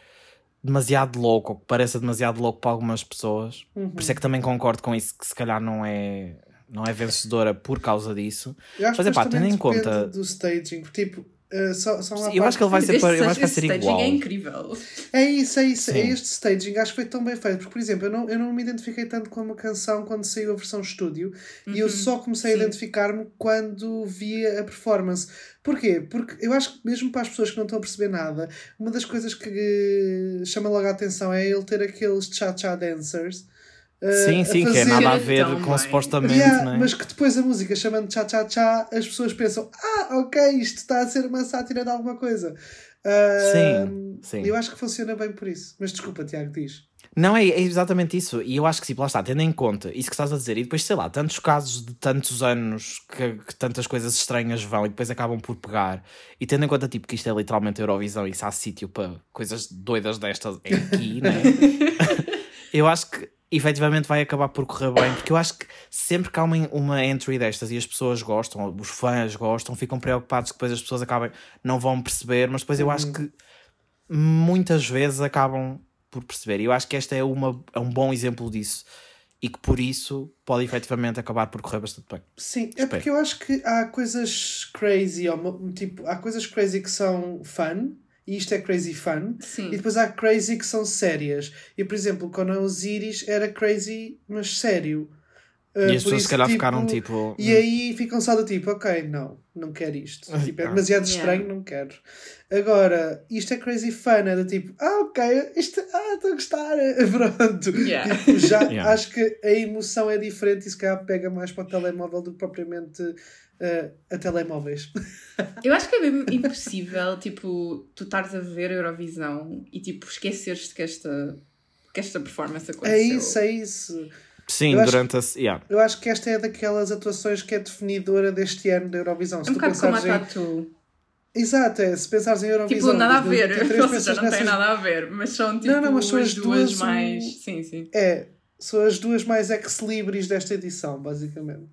demasiado louco, ou que pareça demasiado louco para algumas pessoas. Por isso é que também concordo com isso, que se calhar não é, não é vencedora por causa disso. Eu acho Mas, depois também tendo em conta- do staging. Tipo, uh, só, só uma Eu acho que ele vai ser, para- eu acho que vai ser staging igual. é incrível. É isso, é isso. Sim. É este staging. Acho que foi tão bem feito. Porque, por exemplo, eu não, eu não me identifiquei tanto com uma canção quando saiu a versão estúdio. E eu só comecei a Uhum. sim. identificar-me quando vi a performance. Porquê? Porque eu acho que mesmo para as pessoas que não estão a perceber nada, uma das coisas que eh, chama logo a atenção é ele ter aqueles cha-cha dancers. Sim, a sim, que é fazer- nada a Cheira ver tão com supostamente, Yeah, não é? Mas que depois a música chamando Cha Cha Cha, as pessoas pensam: Ah, ok, isto está a ser uma sátira de alguma coisa. Ah, Sim, sim. Eu acho que funciona bem por isso. Mas desculpa, Tiago, diz. Não, é, é exatamente isso. E eu acho que, tipo, lá está, tendo em conta isso que estás a dizer, e depois, sei lá, tantos casos de tantos anos que, que tantas coisas estranhas vão e depois acabam por pegar, e tendo em conta, tipo, que isto é literalmente Eurovisão e se há sítio para coisas doidas destas é aqui, né? eu acho que efetivamente vai acabar por correr bem, porque eu acho que sempre que há uma, uma entry destas e as pessoas gostam, os fãs gostam, ficam preocupados que depois as pessoas acabem, não vão perceber, mas depois eu acho que muitas vezes acabam por perceber. E eu acho que este é, uma, é um bom exemplo disso. E que por isso pode efetivamente acabar por correr bastante bem. Sim, é Espero. porque eu acho que há coisas crazy, tipo, há coisas crazy que são fun, e isto é crazy fun, Sim. e depois há crazy que são sérias. E por exemplo, quando a Osiris era crazy, mas sério. Uh, E as por pessoas se isso, calhar ficaram tipo. E aí ficam só do tipo, ok, não, não quero isto. Tipo, é ah. demasiado Yeah. estranho, não quero. Agora, isto é crazy fun, é do tipo, ah, ok, isto, ah, estou a gostar. Pronto. Yeah. Tipo, já Yeah. acho que a emoção é diferente e se calhar pega mais para o telemóvel do que propriamente uh, a telemóveis. Eu acho que é mesmo impossível, tipo, tu estares a ver a Eurovisão e, tipo, esqueceres-te que esta, que esta performance aconteceu. É isso, é isso. Sim, Eu acho- durante a. Yeah. Eu acho que esta é daquelas atuações que é definidora deste ano da Eurovisão. Se É um tu bocado como a pensares em... Tatu. Exato, é, se pensares em Eurovisão. Tipo, nada a ver. 2023, Ou seja, não tem nessas- nada a ver, mas são, tipo, Não, não, mas são as as duas duas, mais... um, Sim, sim. É, são as duas mais ex-libris desta edição, basicamente.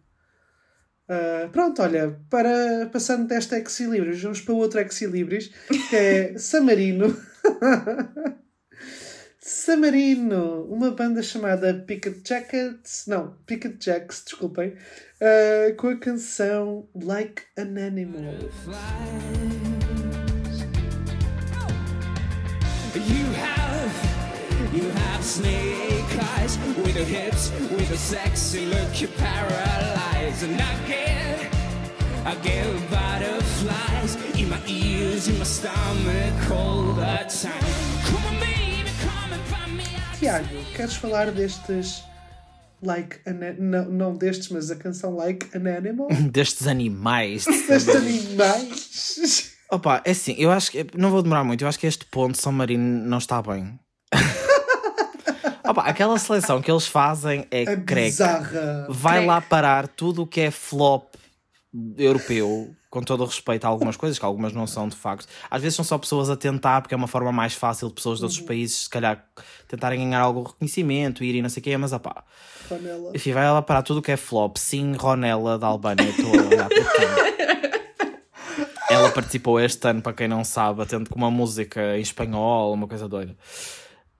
Ah, pronto, olha, para, passando desta ex-libris, vamos para outro ex-libris, que é Samarino. Samarino, uma banda chamada Picket Jackets, não, Picket Jacks, desculpem, ah, com a canção Like an Animal. Snake eyes with your hips, with a sexy look, you're paralyzed. And I get, I get butterflies in my ears, in my stomach all the time. Come on, baby, come and find me. Tiago, queres falar destes Like an, não, não destes, mas a canção Like an Animal? Destes animais. Destes animais. Opa, é assim, eu acho que. Não vou demorar muito, eu acho que este ponto São Marino não está bem. Opa, aquela seleção que eles fazem é É creque. bizarra. Vai Creque. lá parar tudo o que é flop europeu, com todo o respeito a algumas coisas, que algumas não são de facto. Às vezes são só pessoas a tentar, porque é uma forma mais fácil de pessoas de outros países, se calhar, tentarem ganhar algum reconhecimento, irem não sei o quê, mas opá. Ronela. Enfim, vai lá parar tudo o que é flop. Sim, Ronella da Albânia, estou a olhar. Ela participou este ano, para quem não sabe, atendo com uma música em espanhol, uma coisa doida.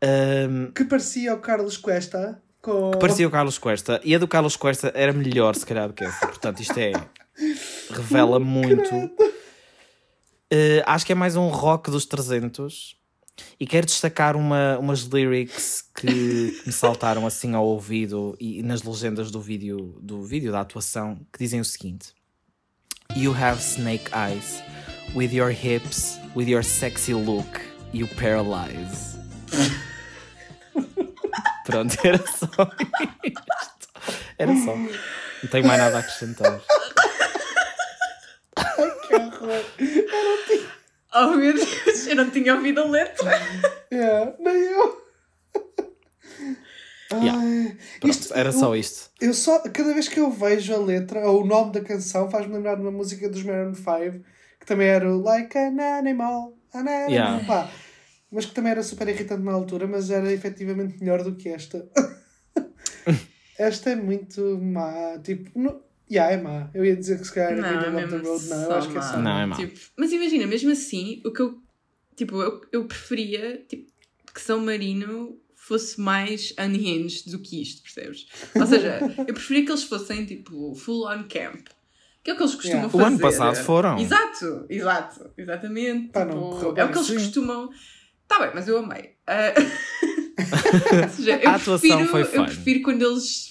Ahm, Que parecia o Carlos Cuesta. Com... parecia o Carlos Cuesta e a do Carlos Cuesta era melhor, se calhar, do que essa. Portanto, isto é. revela muito. Uh, acho que é mais um rock dos 300 e quero destacar uma, umas lyrics que me saltaram assim ao ouvido e nas legendas do vídeo, do vídeo da atuação que dizem o seguinte: You have snake eyes with your hips, with your sexy look, you paralyze. Pronto, era só isto. Era só. Não tenho mais nada a acrescentar. Que horror. Oh meu Deus, eu não tinha ouvido a letra. Yeah, nem eu. Yeah. Ai, Pronto, isto- era só isto. Eu só, cada vez que eu vejo a letra ou o nome da canção, faz-me lembrar de uma música dos Maroon 5 que também era o Like an Animal, an Animal, Yeah. pá. Mas que também era super irritante na altura, mas era efetivamente melhor do que esta. esta é muito má. Tipo, no, yeah, é má. Eu ia dizer que se calhar Não, era é the mesmo Road, não. Eu acho que é só. má. Não, é má. Tipo, mas imagina, mesmo assim, o que eu. Tipo, eu, eu preferia tipo, que São Marino fosse mais unhinged do que isto, percebes? Ou seja, eu preferia que eles fossem tipo full on camp. Que é o que eles costumam Yeah. fazer. O ano passado foram. Exato, exato, exatamente. Pá, não tipo, é o que eles sim. costumam. Tá bem, mas eu amei. Ou seja, eu A atuação prefiro, foi Eu fun. prefiro quando eles,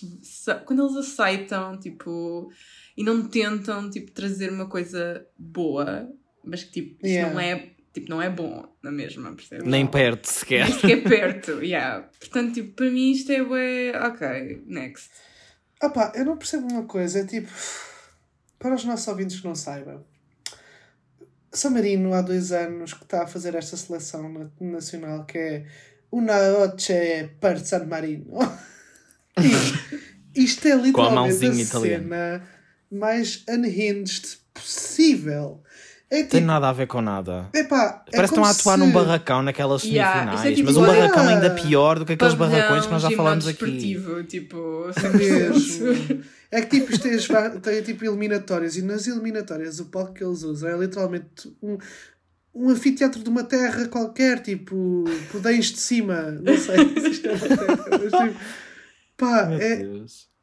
quando eles aceitam, tipo, e não tentam, tipo, trazer uma coisa boa, mas que, tipo, isto Yeah. não é, tipo, não é bom na mesma, percebes? Nem perto sequer. Nem sequer perto, yeah. Portanto, tipo, para mim isto é bué, ok, next. Ah pá, eu não percebo uma coisa, é tipo, para os nossos ouvintes que não saibam, San Marino há dois anos que está a fazer esta seleção na- nacional que é Una Noche per San Marino. E isto é a literalmente a, italiana. cena mais unhinged possível. É Tem tipo, nada a ver com nada. epá, é Parece que estão a atuar se- num barracão naquelas Yeah, semifinais. é tipo- mas um Yeah. barracão ainda pior do que aqueles barracões que nós já falámos aqui. desportivo, tipo, Mesmo. É que tipo, isto tem, tem tipo eliminatórias e nas eliminatórias o palco que eles usam é literalmente um, um anfiteatro de uma terra qualquer, tipo, pudens de cima. Não sei se isto é uma terra, mas tipo, pá, é,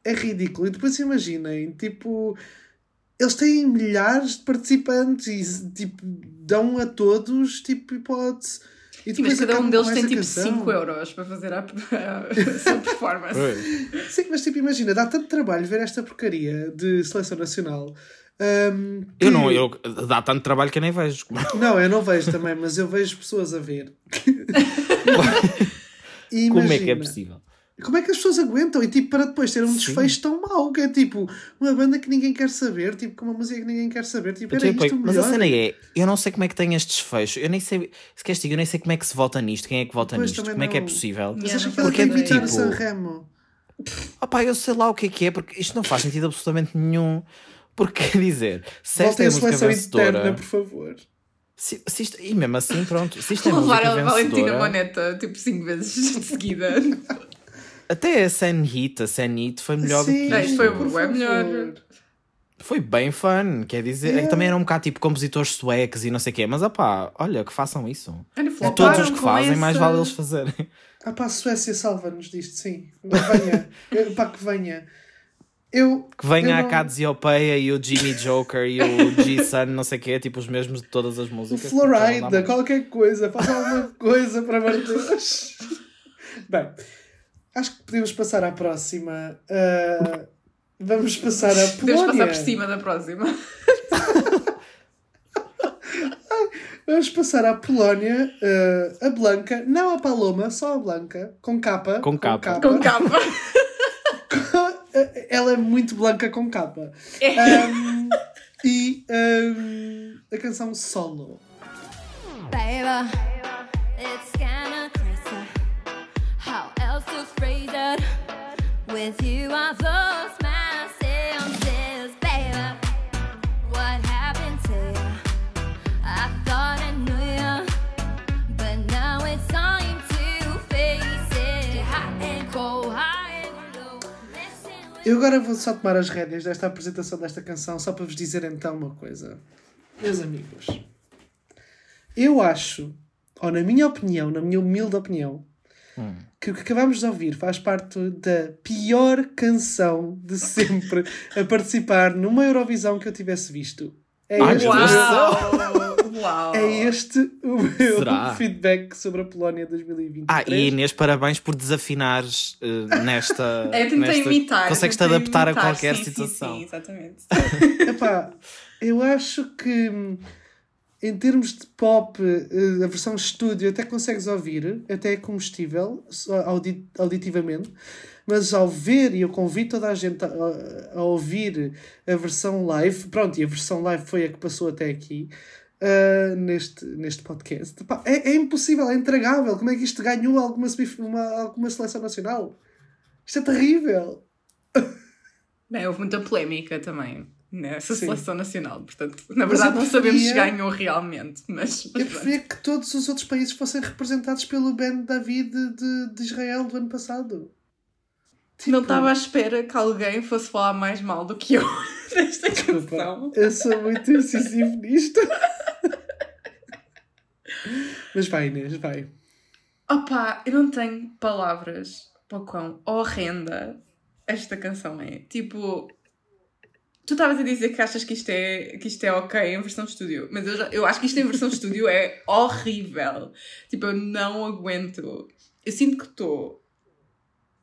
é ridículo. E depois imaginem, tipo, eles têm milhares de participantes e tipo, dão a todos tipo hipótese. E Sim, mas cada um deles tem tipo canção. 5 euros para fazer a, a sua performance. Sim, mas tipo, imagina, dá tanto trabalho ver esta porcaria de seleção nacional. hum, que- Eu não, eu, dá tanto trabalho que eu nem vejo. Não, eu não vejo também, mas eu vejo pessoas a ver. E Como é que é imagina, possível? Como é que as pessoas aguentam? E tipo, para depois ter um Sim. desfecho tão mau, que é tipo uma banda que ninguém quer saber, tipo, com uma música que ninguém quer saber. Tipo, era Tipo, isto o mas a melhor. cena é, eu não sei como é que tem este desfecho. Eu nem sei, se queres dizer, eu nem sei como é que se vota nisto, quem é que vota Pois, nisto, como é que é não. possível. Mas acho não que ela Porque quer é imitar tipo- o Sanremo. Opá, eu sei lá o que é que é, porque isto não faz sentido absolutamente nenhum. Porque quer dizer, se esta Voltem é a a música seleção vencedora. interna, por favor. Se, se isto, e mesmo assim, pronto, se isto é a Vou levar música a Valentina. Moneta tipo 5 vezes de seguida. Até a Sen Hit, a Sen Hit foi melhor do Sim, que Não, isto. isto foi por bué melhor. Foi bem fun, quer dizer, é que Yeah. também era um bocado tipo compositores suecos e não sei o quê, mas opá, olha, que façam isso. É todos os que fazem, mais essa- vale eles fazerem. Ah pá, a Suécia salva-nos disto, sim. Venha. Pá, que venha. Eu, Que venha eu a não- Katsiopeia e o Jimmy Joker e o G-Sun, não sei o quê, tipo os mesmos de todas as O músicas. Florida, Então, não dá qualquer coisa, faça alguma coisa, para amor de Deus. Bem, acho que podemos passar à próxima. Ah, vamos passar à Polónia. Podemos passar por cima da próxima. Vamos passar à Polónia. ah, a Blanca, não a Paloma, só a Blanca, com capa. Com capa. Com capa. Ela é muito branca com capa. É. Um, e um, a canção solo. Baby, it's With you, lost my senses. What happened to you? I thought I knew you, but now it's time to face it. And cold, high and low. Eu agora vou só tomar as rédeas desta apresentação desta canção, só para vos dizer então uma coisa. Meus amigos, eu acho, ou na minha opinião, na minha humilde opinião, que o que acabamos de ouvir faz parte da pior canção de sempre a participar numa Eurovisão que eu tivesse visto. É Ai, este. Uau! Uau! é este o meu Será? feedback sobre a Polónia 2023. Ah, e Inês, parabéns por desafinares eh, nesta. É, Eu tentei nesta... imitar. Consegues-te adaptar a imitar, qualquer sim, sim, situação. Sim, exatamente. Epá, eu acho que hum, em termos de pop, eh, a versão estúdio até consegues ouvir, até é comestível auditivamente, mas ao ver, e eu convido toda a gente a, a ouvir a versão live, pronto, e a versão live foi a que passou até aqui. ah, neste, neste podcast Epá, é, é impossível, é intragável. Como é que isto ganhou alguma, uma, alguma seleção nacional? Isto é terrível. Bem, houve muita polémica também nessa Sim. seleção nacional. Portanto, na verdade, eu não sabemos se preferia- ganhou realmente. Mas, mas Eu pronto. preferia que todos os outros países fossem representados pelo Ben David de, de Israel do ano passado. Tipo, não estava à espera que alguém fosse falar mais mal do que eu desta Desculpa, canção. eu sou muito incisivo nisto. Mas vai, Inês, vai. Opa, eu não tenho palavras para o quão horrenda esta canção é. Tipo, tu estavas a dizer que achas que isto é, que isto é ok em versão estúdio, mas eu, já- eu acho que isto em versão estúdio é horrível. Tipo, eu não aguento. Eu sinto que estou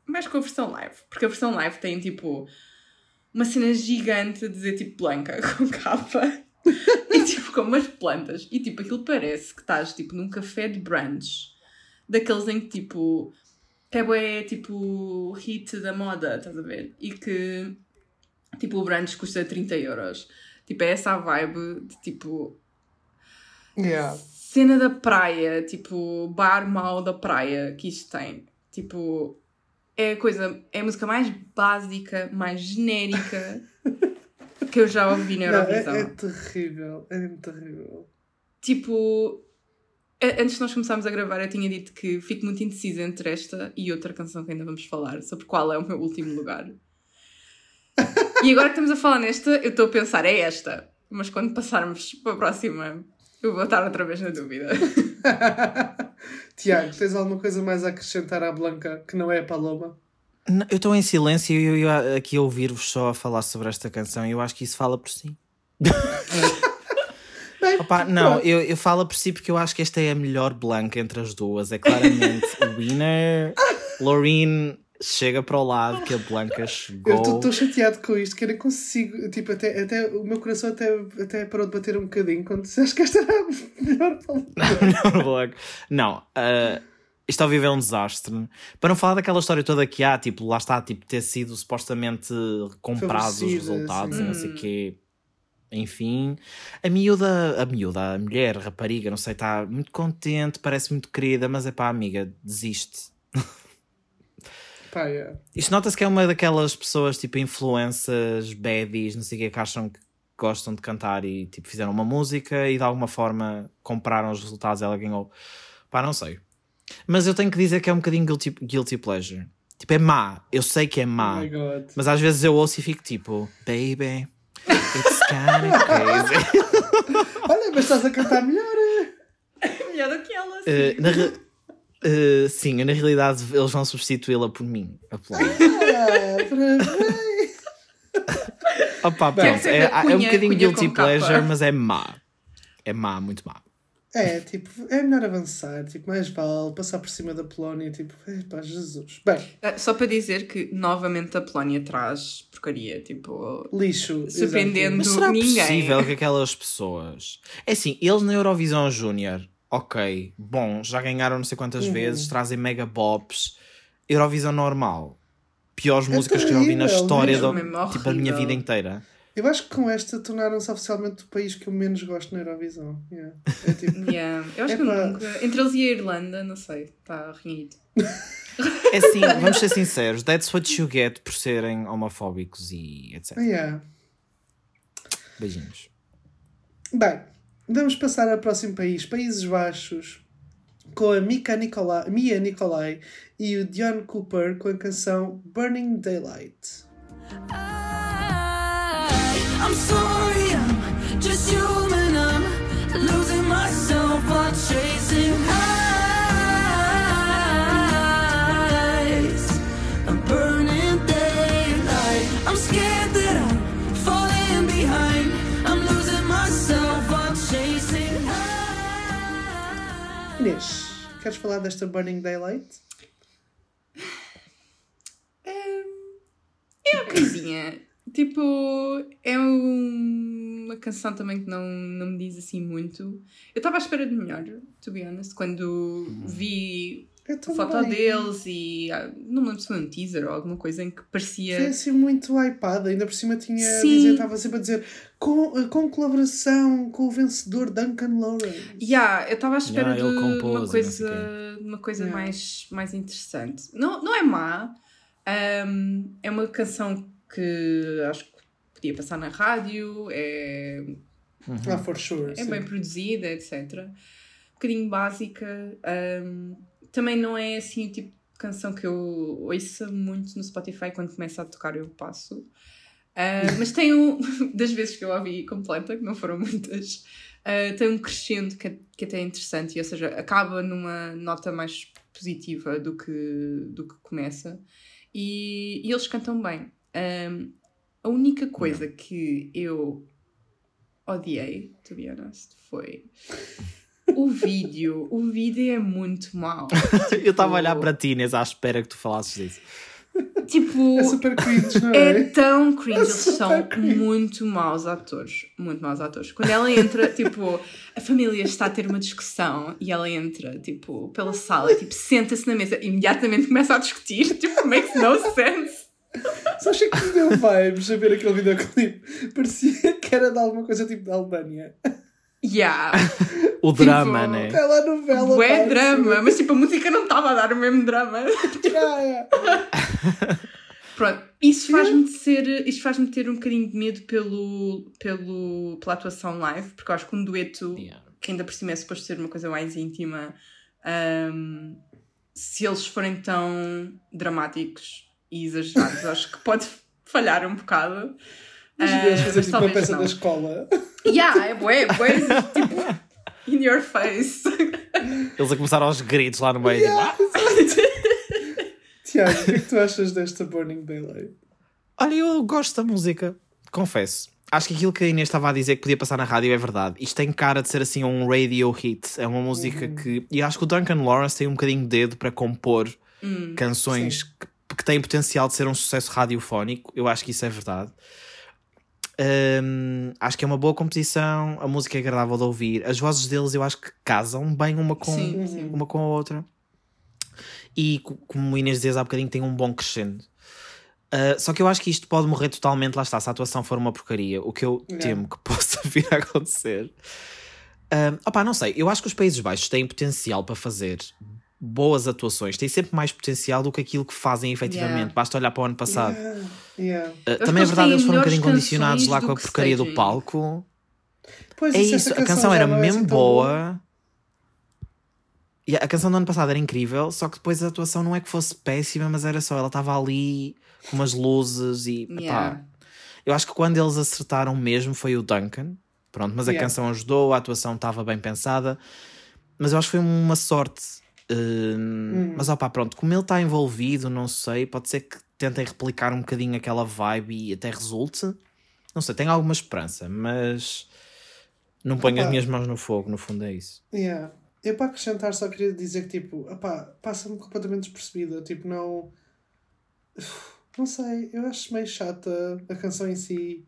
mais com a versão live, porque a versão live tem tipo uma cena gigante a dizer tipo blanca com capa. e tipo com umas plantas e tipo aquilo parece que estás tipo num café de brunch daqueles em que tipo é tipo hit da moda, estás a ver? E que tipo o brunch custa 30 euros. Tipo, é essa a vibe de tipo Yeah. cena da praia, tipo bar mau da praia que isto tem. Tipo, é a coisa, é a música mais básica, mais genérica que eu já ouvi na Não, Eurovisão. é, é terrível, é terrível. Tipo, antes de nós começarmos a gravar, eu tinha dito que fico muito indecisa entre esta e outra canção que ainda vamos falar, sobre qual é o meu último lugar. E agora que estamos a falar nesta, eu estou a pensar, é esta. Mas quando passarmos para a próxima, eu vou estar outra vez na dúvida. Tiago, tens alguma coisa mais a acrescentar à Blanca que não é a Paloma? Não, Eu estou em silêncio e eu, eu aqui a ouvir-vos só a falar sobre esta canção e eu acho que isso fala por si. Bem, Opa, não, eu, eu falo por si porque eu acho que esta é a melhor Blanca entre as duas. É claramente o winner. Loreen chega para o lado que a Blanca Eu chegou. estou chateado com isto, que eu nem consigo. Tipo, até, até, o meu coração até, até parou de bater um bocadinho quando disseste que esta era a melhor palavra. Não, Blanca. Não, ah, isto ao vivo é um desastre. Para não falar daquela história toda que há, tipo, lá está, tipo, ter sido supostamente comprados os resultados e não sei o quê. Enfim, a miúda, a miúda, a mulher, a rapariga, não sei, está muito contente, parece muito querida, mas é pá, amiga, desiste. Pá, é. Isto nota-se que é uma daquelas pessoas, tipo, influências, baddies, não sei o que, que acham que gostam de cantar e, tipo, fizeram uma música e de alguma forma compraram os resultados ela ganhou. Pá, não sei. Mas eu tenho que dizer que é um bocadinho guilty, guilty pleasure. Tipo, é má. Eu sei que é Oh má. my god. mas às vezes eu ouço e fico tipo, baby, it's kinda crazy. Olha, mas estás a cantar melhor. Melhor do que ela. sim. Eh, eh, sim, na realidade eles vão substituí-la por mim. A Play. Ah, parabéns. Opa, Quer pronto, é, é um bocadinho guilty com capa. pleasure, mas é má. É má, muito má. É, tipo, é melhor avançar. Tipo, mais vale passar por cima da Polónia. Tipo, pá, Jesus. Bem, Ah, Só para dizer que novamente a Polónia traz porcaria, tipo. lixo. Surpreendendo. Mas será ninguém. possível que aquelas pessoas. É assim, eles na Eurovisão Júnior, ok, bom, já ganharam não sei quantas Uhum. vezes, trazem mega bops. Eurovisão normal. Piores É músicas que eu já ouvi na terrível, história da mesmo tipo, a minha vida inteira. Eu acho que com esta tornaram-se oficialmente o país que eu menos gosto na Eurovisão. Yeah. É tipo, Yeah. Eu acho que Epá. nunca. Entre eles e a Irlanda, não sei, está renhido. É assim, vamos ser sinceros, that's what you get por serem homofóbicos e etc. yeah. Beijinhos. Bem, vamos passar ao próximo país, Países Baixos, com a Mika Nicolai, Mia Nicolai e o Dion Cooper com a canção Burning Daylight. Sorry, I'm human. I'm Inês, queres falar desta Burning Daylight? É uma coisinha. tipo, é um- uma canção também que não, não me diz assim muito. Eu estava à espera de melhor, to be honest, quando vi Foto deles e ah, não me lembro se foi um teaser ou alguma coisa em que parecia. Foi assim muito hypada, ainda por cima tinha a Sim. dizer, estava sempre a dizer com, com colaboração com o vencedor Duncan Lawrence. Yeah, eu estava à espera Yeah, ele de compôs uma coisa, uma coisa Yeah. mais, mais interessante. Não, não é má. Ahm, é uma canção que acho que podia passar na rádio, é, Ah, for sure. é sim. bem produzida, etc. Um bocadinho básica. ahm, também não é assim o tipo de canção que eu ouço muito no Spotify quando começa a tocar eu passo. Ah, mas tem um, das vezes que eu a ouvi completa, que não foram muitas, ah, tem um crescendo que, é- que até é interessante, ou seja, acaba numa nota mais positiva do que, do que começa. E, e eles cantam bem. Ahm, a única coisa que eu odiei, to be honest, foi o vídeo. O vídeo é muito mau. Eu estava a olhar para ti, Inês, à espera que tu falasses disso. Tipo, É super cringe, não é é? tão cringe, É eles são cringe. muito maus atores. Muito maus atores. Quando ela entra, tipo, a família está a ter uma discussão e ela entra, tipo, pela sala, tipo, senta-se na mesa e imediatamente começa a discutir. Tipo, makes no sense. Só achei que me deu vibes a ver aquele videoclipe. Parecia que era de alguma coisa tipo da Albânia. Yeah. O drama, Tipo, né? Aquela novela. Bué pá, drama, assim, mas tipo, a música não estava a dar o mesmo drama. praia. Pronto, isso faz-me ser, isto faz-me ter um bocadinho de medo pelo, pelo, pela atuação live, porque eu acho que um dueto, Yeah. que ainda por cima é suposto ser uma coisa mais íntima, ahm, se eles forem tão dramáticos e exagerados, acho que pode falhar um bocado. Mas Ah, eles fazer mas tipo uma talvez peça não. da escola. Yeah, é bué, bué, tipo, in your face. Eles a começar aos gritos lá no meio. tipo, "Ah!" Tiago, o que é que tu achas desta Burning Daylight? Olha, eu gosto da música, confesso. acho que aquilo que a Inês estava a dizer que podia passar na rádio é verdade. Isto tem cara de ser assim um radio hit. É uma música que. E acho que o Duncan Lawrence tem um bocadinho de dedo para compor canções que, que têm potencial de ser um sucesso radiofónico. Eu acho que isso é verdade. Hum, acho que é uma boa composição, a música é agradável de ouvir, as vozes deles eu acho que casam bem uma com, Sim, sim. Uma com a outra. E co- como o Inês dizia há bocadinho, tem um bom crescendo. Uh, só que eu acho que isto pode morrer totalmente, lá está, se a atuação for uma porcaria, o que eu temo que possa vir a acontecer. Uh, opá, não sei, eu acho que os Países Baixos têm potencial para fazer boas atuações, têm sempre mais potencial do que aquilo que fazem efetivamente. Yeah. Basta olhar para o ano passado. Yeah. Uh, também é verdade, eles foram um bocadinho condicionados lá com a porcaria do palco. Pois, É isso, a canção era é mesmo assim tão boa. E a canção do ano passado era incrível, só que depois a atuação não é que fosse péssima, mas era só, ela estava ali com umas luzes e epá, Yeah. eu acho que quando eles acertaram mesmo foi o Duncan. Pronto, mas a Yeah. canção ajudou, a atuação estava bem pensada, mas eu acho que foi uma sorte. Hum, Mas opá, pronto, como ele está envolvido, não sei, pode ser que tentem replicar um bocadinho aquela vibe e até resulte. Não sei, tenho alguma esperança, mas não ponho as minhas mãos no fogo, no fundo é isso. Yeah. Eu para acrescentar só queria dizer que tipo, opá, passa-me completamente despercebida. Tipo, não. Não sei, eu acho meio chata a canção em si.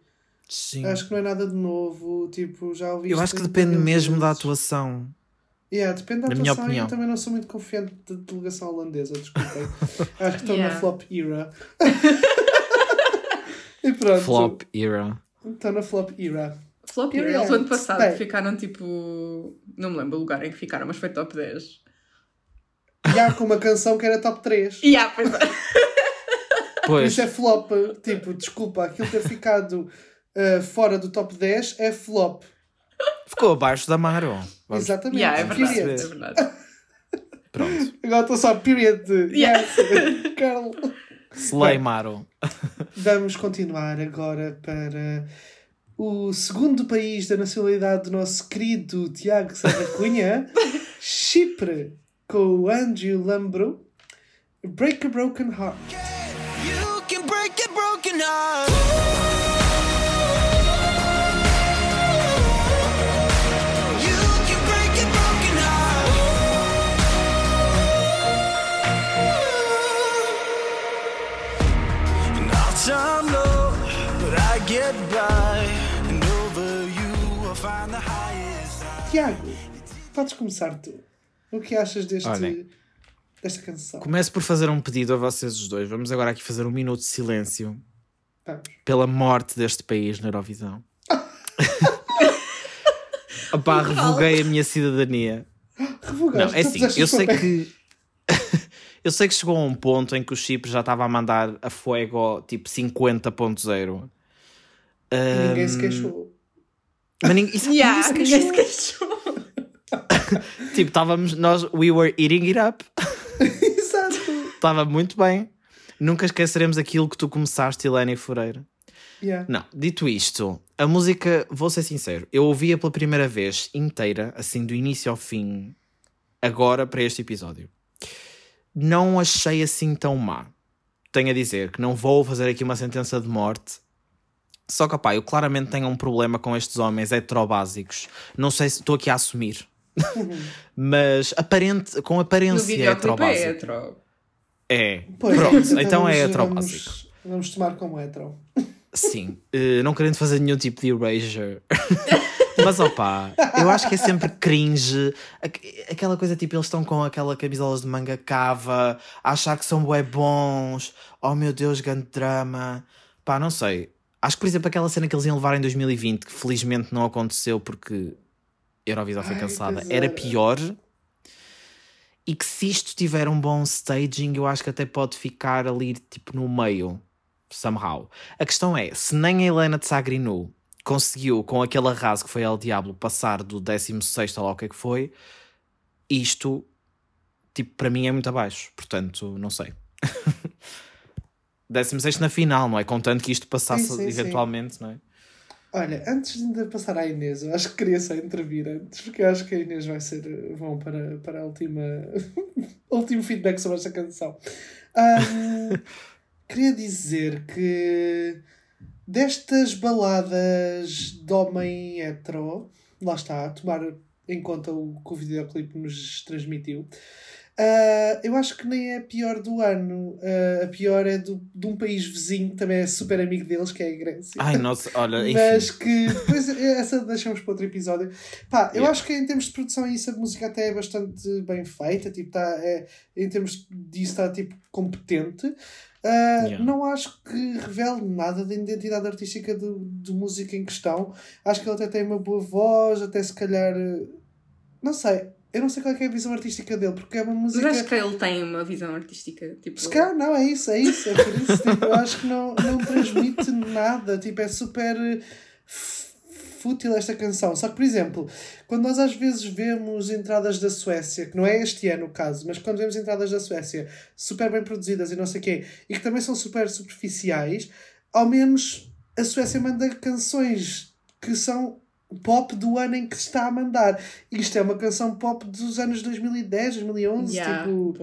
Sim. Acho que não é nada de novo. Tipo, já ouvi Eu acho que 30 depende mesmo da vezes. atuação. Yeah, depende da Na minha atuação e opinião. eu também não sou muito confiante da delegação holandesa, desculpem. acho que estou Yeah. na flop era. e pronto. Flop era. Estou na flop era. Flop Period. Eles ano passado Bem. ficaram tipo. Não me lembro o lugar em que ficaram, mas foi top 10. E há com uma canção que era top 3. E há, pois é. Pois, Isso é flop. Tipo, desculpa, aquilo ter ficado uh, fora do top 10 é flop. Ficou abaixo da Maro. Vamos- Exatamente. Yeah, é verdade, é verdade. Pronto. Agora estou só period. de Yeah. Yes, Carl. Slay. Maro. Vamos continuar agora para o segundo país da nacionalidade do nosso querido Tiago Serra Cunha, Chipre, com o Andrew Lambro, Break a Broken Heart. Tiago, podes começar tu. O que achas deste, Olhem. desta canção? Começo por fazer um pedido a vocês os dois. Vamos agora aqui fazer um minuto de silêncio Vamos. pela morte deste país na Eurovisão. Opá, revoguei a minha cidadania. Revogaste Não, é assim, eu sei que. eu sei que chegou a um ponto em que o Chipre já estava a mandar a fuego tipo 50.0. Ninguém se queixou. Mas ninguém, isso, ninguém Yeah, se ninguém se queixou. queixou. Tipo, estávamos, nós, we were eating it up. Exato. Estava muito bem. Nunca esqueceremos aquilo que tu começaste, Helena Fureira. Yeah. Não, dito isto, a música, vou ser sincero, eu ouvia pela primeira vez inteira, assim, do início ao fim, agora para este episódio. Não achei assim tão má. Tenho a dizer que não vou fazer aqui uma sentença de morte. Só que, opá, eu claramente tenho um problema com estes homens heterobásicos. Não sei se estou aqui a assumir. Mas aparente, com aparência é heterobásico. hetero. É. Pois, Pronto, então é vamos- heterobásico. Vamos, vamos tomar como hetero. Sim, eh, não querendo fazer nenhum tipo de erasure. Mas opá, eu acho que é sempre cringe. Aqu- Aquela coisa tipo, eles estão com aquela camisolas de manga cava, a achar que são bué bons. Oh meu Deus, grande drama. Pá, não sei. Acho que, por exemplo, aquela cena que eles iam levar em 2020, que felizmente não aconteceu porque a Eurovisão foi cancelada, pois era era. pior. E que se isto tiver um bom staging, eu acho que até pode ficar ali tipo no meio, somehow. A questão é, se nem a Helena de Sagrinu conseguiu, com aquele arraso que foi ao Diablo, passar do 16 ou lá o que é que foi, isto, tipo, para mim é muito abaixo. Portanto, não sei. 16 na final, não é? Contanto que isto passasse Sim, sim, sim. eventualmente, não é? Olha, antes de ainda passar à Inês, eu acho que queria só intervir antes, porque eu acho que a Inês vai ser bom para, para a última, último feedback sobre esta canção. Queria dizer que destas baladas de homem hetero, lá está, a tomar em conta o que o videoclipe nos transmitiu. Ah, eu acho que nem é a pior do ano. Ah, a pior é do, de um país vizinho, que também é super amigo deles, que é a Grécia. Ai, nossa, olha, enfim. Mas que depois essa deixamos para outro episódio. Pá, eu Yeah. acho que em termos de produção isso a música até é bastante bem feita, tipo, tá, é, em termos disso está tipo competente. Ah, Yeah. Não acho que revele nada da identidade artística do, do músico em questão. Acho que ele até tem uma boa voz, até se calhar. eh, Não sei. Eu não sei qual é, é a visão artística dele, porque é uma Mas música. acho que ele tem uma visão artística. Tipo, Se calhar não, é isso, é isso. É por isso, tipo, eu acho que não, não transmite nada. Tipo, é super fútil esta canção. Só que, por exemplo, quando nós às vezes vemos entradas da Suécia, que não é este ano o caso, mas quando vemos entradas da Suécia super bem produzidas e não sei o quê, e que também são super superficiais, ao menos a Suécia manda canções que são pop do ano em que se está a mandar. Isto é uma canção pop dos anos 2010, 2011, yeah, tipo...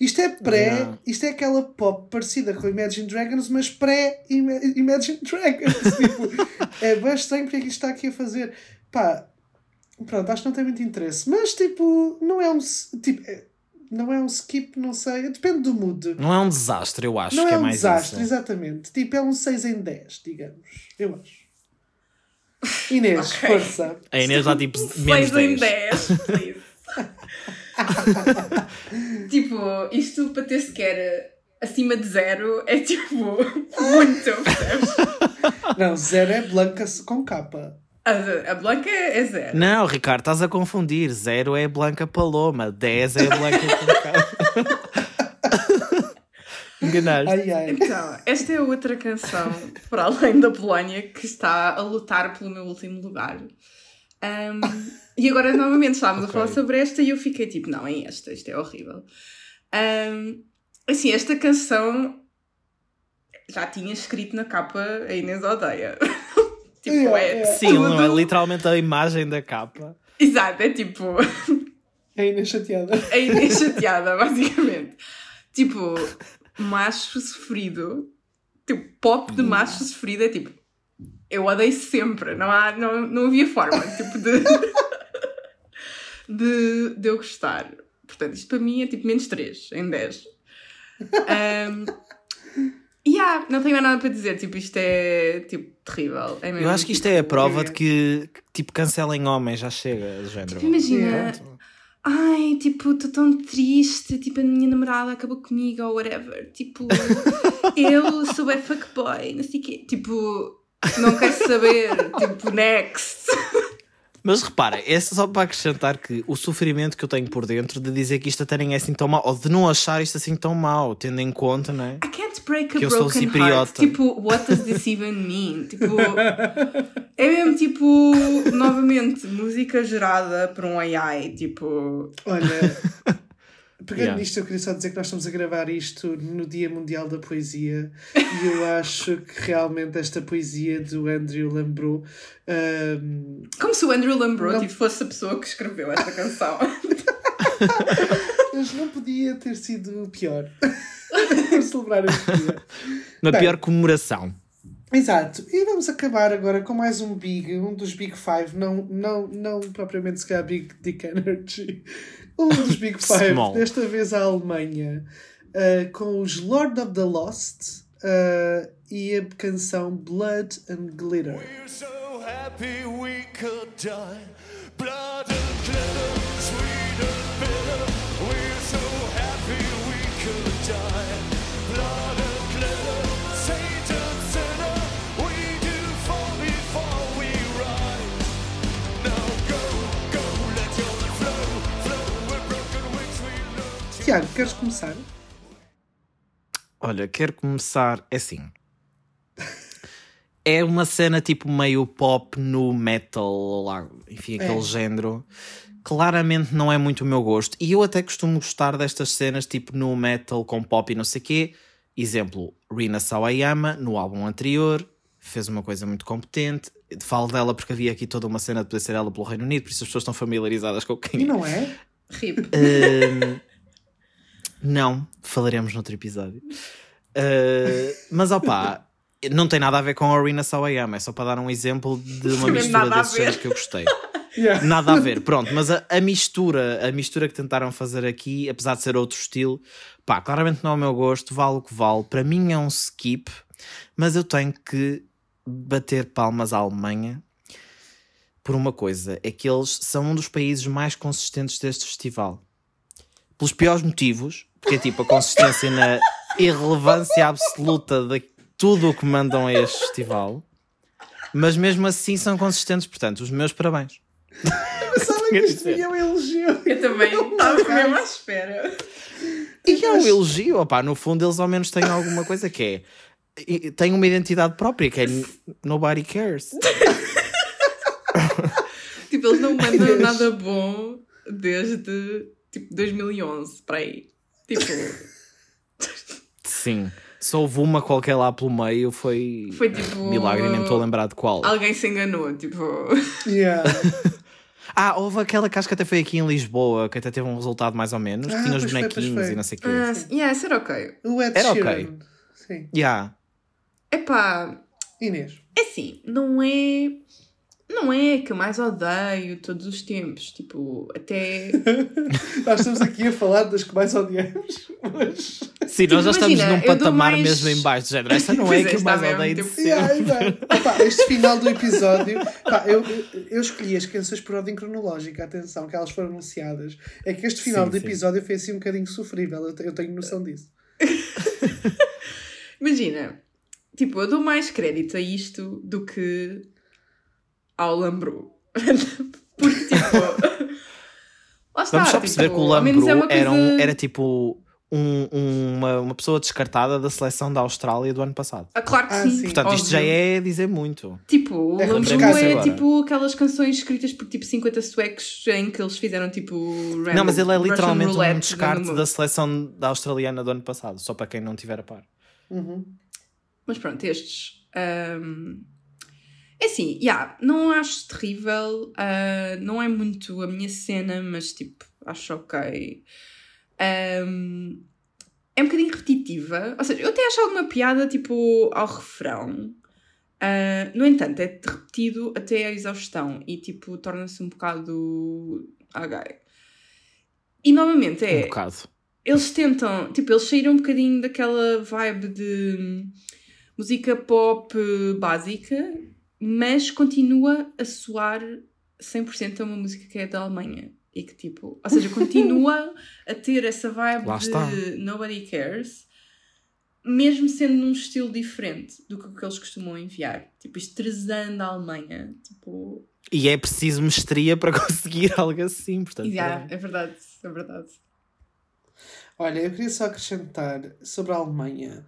Isto é pré, Yeah. isto é aquela pop parecida com Imagine Dragons, mas pré-Imagine Dragons. tipo, é bem estranho porque é que isto está aqui a fazer. Pá, pronto, acho que não tem muito interesse. Mas tipo, não é um. Tipo, é- não é um skip, não sei. Depende do mood. Não é um desastre, eu acho não que é é um mais desastre, isso. exatamente. Tipo, é um 6 em 10, digamos. Eu acho. Inês, Ok. força. A Inês dá tipo menos 6 em 10. 10, please. tipo, isto para ter sequer acima de zero é tipo muito, percebes? Não, zero é Blanca com capa. A, a Blanca é zero. Não, Ricardo, estás a confundir. Zero é Blanca Paloma, 10 é Blanca com Enganaste. Ai ai. Então, esta é outra canção, para além da Polónia, que está a lutar pelo meu último lugar. Um, e agora, novamente, estávamos Ok. a falar sobre esta e eu fiquei tipo, não, é esta, isto é horrível. Um, assim, esta canção já tinha escrito na capa a Inês Odeia. tipo, Yeah, é yeah. Sim, não é literalmente a imagem da capa. Exato, é tipo É Inês chateada. a Inês chateada, basicamente. Tipo, macho sofrido. Tipo, pop de macho sofrido é tipo. Eu odeio sempre. Não, há, não, não havia forma tipo, de, de, de eu gostar. Portanto, isto para mim é tipo menos 3 em 10. Um, yeah, não tenho mais nada para dizer. Tipo, isto é tipo terrível. É mesmo, Eu acho que isto tipo, é a prova de que, que, tipo, cancelem homens, já chega, do género. Tipo, imagina, Pronto. Ai, tipo, estou tão triste, tipo, a minha namorada acabou comigo ou whatever. Tipo, eu sou é fuckboy, não sei o quê. Tipo, não quero saber. tipo, next. Mas repara, é só para acrescentar que o sofrimento que eu tenho por dentro de dizer que isto até nem é assim tão mau, ou de não achar isto assim tão mau, tendo em conta, não é? Break a Que broken heart. Tipo, what does this even mean? Tipo, é mesmo tipo, novamente, música gerada por um AI. Tipo, Olha, pegando Yeah. nisto, eu queria só dizer que nós estamos a gravar isto no Dia Mundial da Poesia e eu acho que realmente esta poesia do Andrew Lambrou um, como se o Andrew Lambrot Não. tipo, fosse a pessoa que escreveu esta canção. mas não podia ter sido pior por celebrar este dia. Na Bem. pior comemoração. Exato, e vamos acabar agora com mais um Big, um dos Big Five, não, não, não propriamente se calhar Big Dick Energy, um dos Big Five, Small. desta vez a Alemanha, uh, com os Lord of the Lost uh, e a canção Blood and Glitter. We're so happy we could die. Blood and glitter, sweet and bitter. Tiago, queres começar? Olha, quero começar é assim. É uma cena tipo meio pop no metal, lá, enfim, aquele É. género. Claramente não é muito o meu gosto. E eu até costumo gostar destas cenas tipo no metal com pop e não sei quê. Exemplo, Rina Sawayama, no álbum anterior, fez uma coisa muito competente. Falo dela porque havia aqui toda uma cena de poder ser ela pelo Reino Unido, por isso as pessoas estão familiarizadas com quem E é. não é? Rip. Ahm, não, falaremos noutro episódio. Ah, mas opá, Não tem nada a ver com a Arena Sawayama, é só para dar um exemplo de uma mistura desses géneros que eu gostei. Yeah. Nada a ver, pronto, mas a, a mistura, a mistura que tentaram fazer aqui, apesar de ser outro estilo, pá, claramente não é o meu gosto, vale o que vale. Para mim é um skip, mas eu tenho que bater palmas à Alemanha por uma coisa: é que eles são um dos países mais consistentes deste festival. Pelos piores motivos, porque é tipo a consistência na irrelevância absoluta de tudo o que mandam a este festival, mas mesmo assim são consistentes, portanto, os meus parabéns. Pensava que isto vinha um elogio. Eu também estava mesmo à espera. E é um elogio, opá, no fundo eles ao menos têm alguma coisa que é. Têm uma identidade própria, que é nobody cares. Tipo, eles não mandam nada bom desde tipo 2011 para aí. Tipo, Sim. Se houve uma qualquer lá pelo meio, foi. foi tipo. Milagre, nem estou a lembrar de qual. Alguém se enganou, tipo. Yeah. Ah, houve aquela que acho que até foi aqui em Lisboa, que até teve um resultado mais ou menos. Ah, tinha os bonequinhos foi. e não sei o quê. Ah, yeah, isso era ok. O Ed Era Sheeran. ok. Sim. Yeah. Epá, Inês. é assim, não é. Não é que eu mais odeio todos os tempos. Tipo, até. Nós estamos aqui a falar das que mais odiamos. Mas... Sim, nós já Tipo, imagina, estamos num patamar mais- mesmo em baixo de género. Esta não é é, que eu mais odeio de tipo, sempre. Yeah. Opa, este final do episódio, pá, eu, eu, escolhi as canções por ordem cronológica, atenção, que elas foram anunciadas. É que este final Sim, do sim. episódio foi assim um bocadinho sofrível, eu, eu tenho noção disso. Imagina, tipo, eu dou mais crédito a isto do que ao Lambro. Porque, tipo. Lá está, Vamos só tipo, perceber que o Lambro é coisa- era, um- era tipo um- um- uma, uma pessoa descartada da seleção da Austrália do ano passado. Ah, claro que Ah, sim. sim. Portanto, isto óbvio. já é dizer muito. Tipo, o É é agora. tipo aquelas canções escritas por tipo 50 suecos em que eles fizeram tipo. random não, mas ele é literalmente um descarte da seleção da australiana do ano passado, só para quem não tiver a par. Uhum. Mas pronto, estes. É assim, yeah, não acho terrível, ah, não é muito a minha cena, mas tipo, acho ok. Ahm, é um bocadinho repetitiva, ou seja, eu até acho alguma piada tipo ao refrão. Ah, no entanto, é repetido até à exaustão e tipo, torna-se um bocado. Ok. E novamente é Um bocado. eles tentam, tipo, eles saíram um bocadinho daquela vibe de música pop básica, mas continua a soar 100% a uma música que é da Alemanha. E que tipo, ou seja, continua a ter essa vibe Lá de está. nobody cares, mesmo sendo num estilo diferente do que que eles costumam enviar. Tipo, estrezando a Alemanha. Tipo, E é preciso mestria para conseguir algo assim, portanto. yeah, é verdade, é verdade. Olha, eu queria só acrescentar sobre a Alemanha.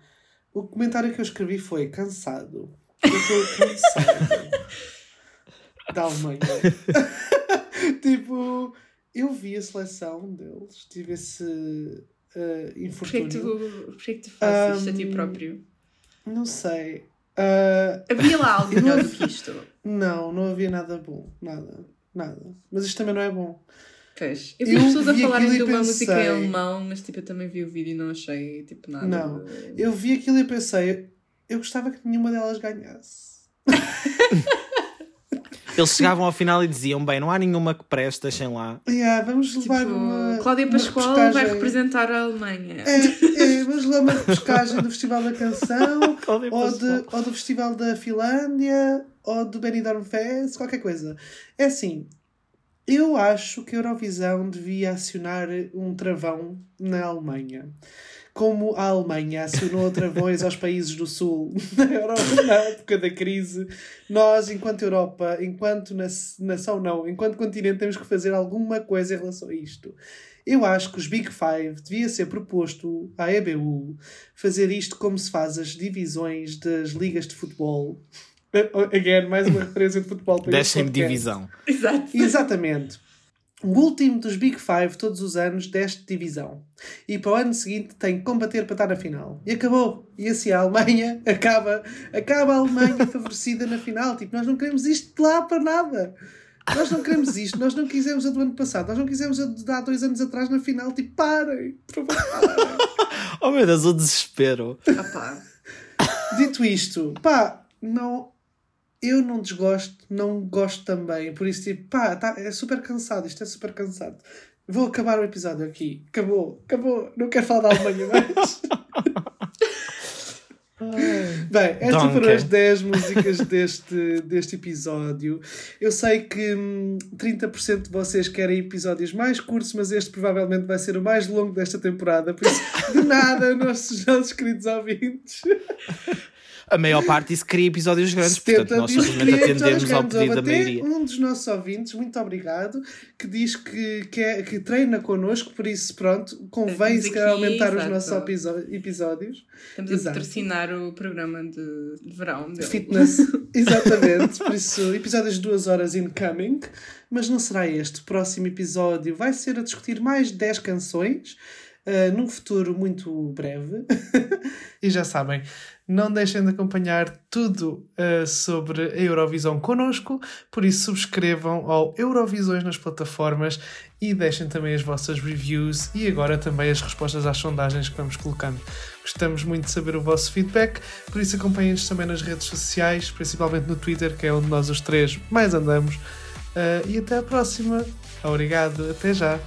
O comentário que eu escrevi foi cansado. Eu estou cansado da Alemanha. tipo, eu vi a seleção deles, tive esse uh, Porquê que infortúnio. tu, porquê que tu fazes isto a ti próprio? Não sei. Uh, Havia lá algo melhor do que isto. não, não havia nada bom. Nada. Nada. Mas isto também não é bom. Pois. Eu vi Eu pessoas a falarem de uma música em pensei- alemão, mas tipo, eu também vi o vídeo e não achei tipo nada. Não. de- Eu vi aquilo e pensei, eu gostava que nenhuma delas ganhasse. Eles chegavam ao final e diziam: bem, não há nenhuma que preste, deixem lá. Yeah, vamos Tipo, levar uma. Cláudia uma Pascoal vai representar a Alemanha. É, é, vamos levar uma repescagem do Festival da Canção, ou, de, ou do Festival da Finlândia, ou do Benidorm Fest, qualquer coisa. É assim, eu acho que a Eurovisão devia acionar um travão na Alemanha. Como a Alemanha acionou travões aos países do Sul na, Europa, na época da crise, nós, enquanto Europa, enquanto nação, não, enquanto continente, temos que fazer alguma coisa em relação a isto. Eu acho que os Big Five devia ser proposto à EBU fazer isto como se faz as divisões das ligas de futebol. Again, mais uma referência de futebol. para este Deixem-me podcast. divisão. Exato. Exatamente. O último dos Big Five, todos os anos, deste divisão. E para o ano seguinte tem que combater para estar na final. E acabou. E assim a Alemanha acaba, acaba a Alemanha favorecida na final. Tipo, nós não queremos isto de lá para nada. Nós não queremos isto. Nós não quisemos a do ano passado. Nós não quisemos a de há dois anos atrás na final. Tipo, parem. Por favor. Oh meu Deus, o desespero. Opá. Dito isto, pá, não. Eu não desgosto, não gosto também. Por isso, tipo, pá, tá, é super cansado. Isto é super cansado. Vou acabar o episódio aqui. Acabou, acabou. Não quero falar de Alemanha mais. Bem, estas Danke. foram as 10 músicas deste, deste episódio. Eu sei que hum, 30% de vocês querem episódios mais curtos, mas este provavelmente vai ser o mais longo desta temporada. Por isso, de nada, nossos, nossos queridos ouvintes. A maior parte disso cria episódios grandes, portanto 70 nós simplesmente atendemos ao pedido da maioria. Um dos nossos ouvintes, muito obrigado, que diz que, que, é- que treina connosco, por isso, pronto, convém se calhar aumentar os exato. nossos episo- episódios. Estamos a Exato. patrocinar o programa de, de verão dele. Fitness, exatamente. Por isso, episódios de duas horas incoming. Mas não será este. O próximo episódio vai ser a discutir mais 10 canções. uh, num futuro muito breve. e já sabem, não deixem de acompanhar tudo uh, sobre a Eurovisão connosco. Por isso, subscrevam ao Eurovisões nas plataformas e deixem também as vossas reviews e agora também as respostas às sondagens que vamos colocando. Gostamos muito de saber o vosso feedback, por isso acompanhem-nos também nas redes sociais, principalmente no Twitter, que é onde nós os três mais andamos. Uh, e até a próxima. Obrigado, até já.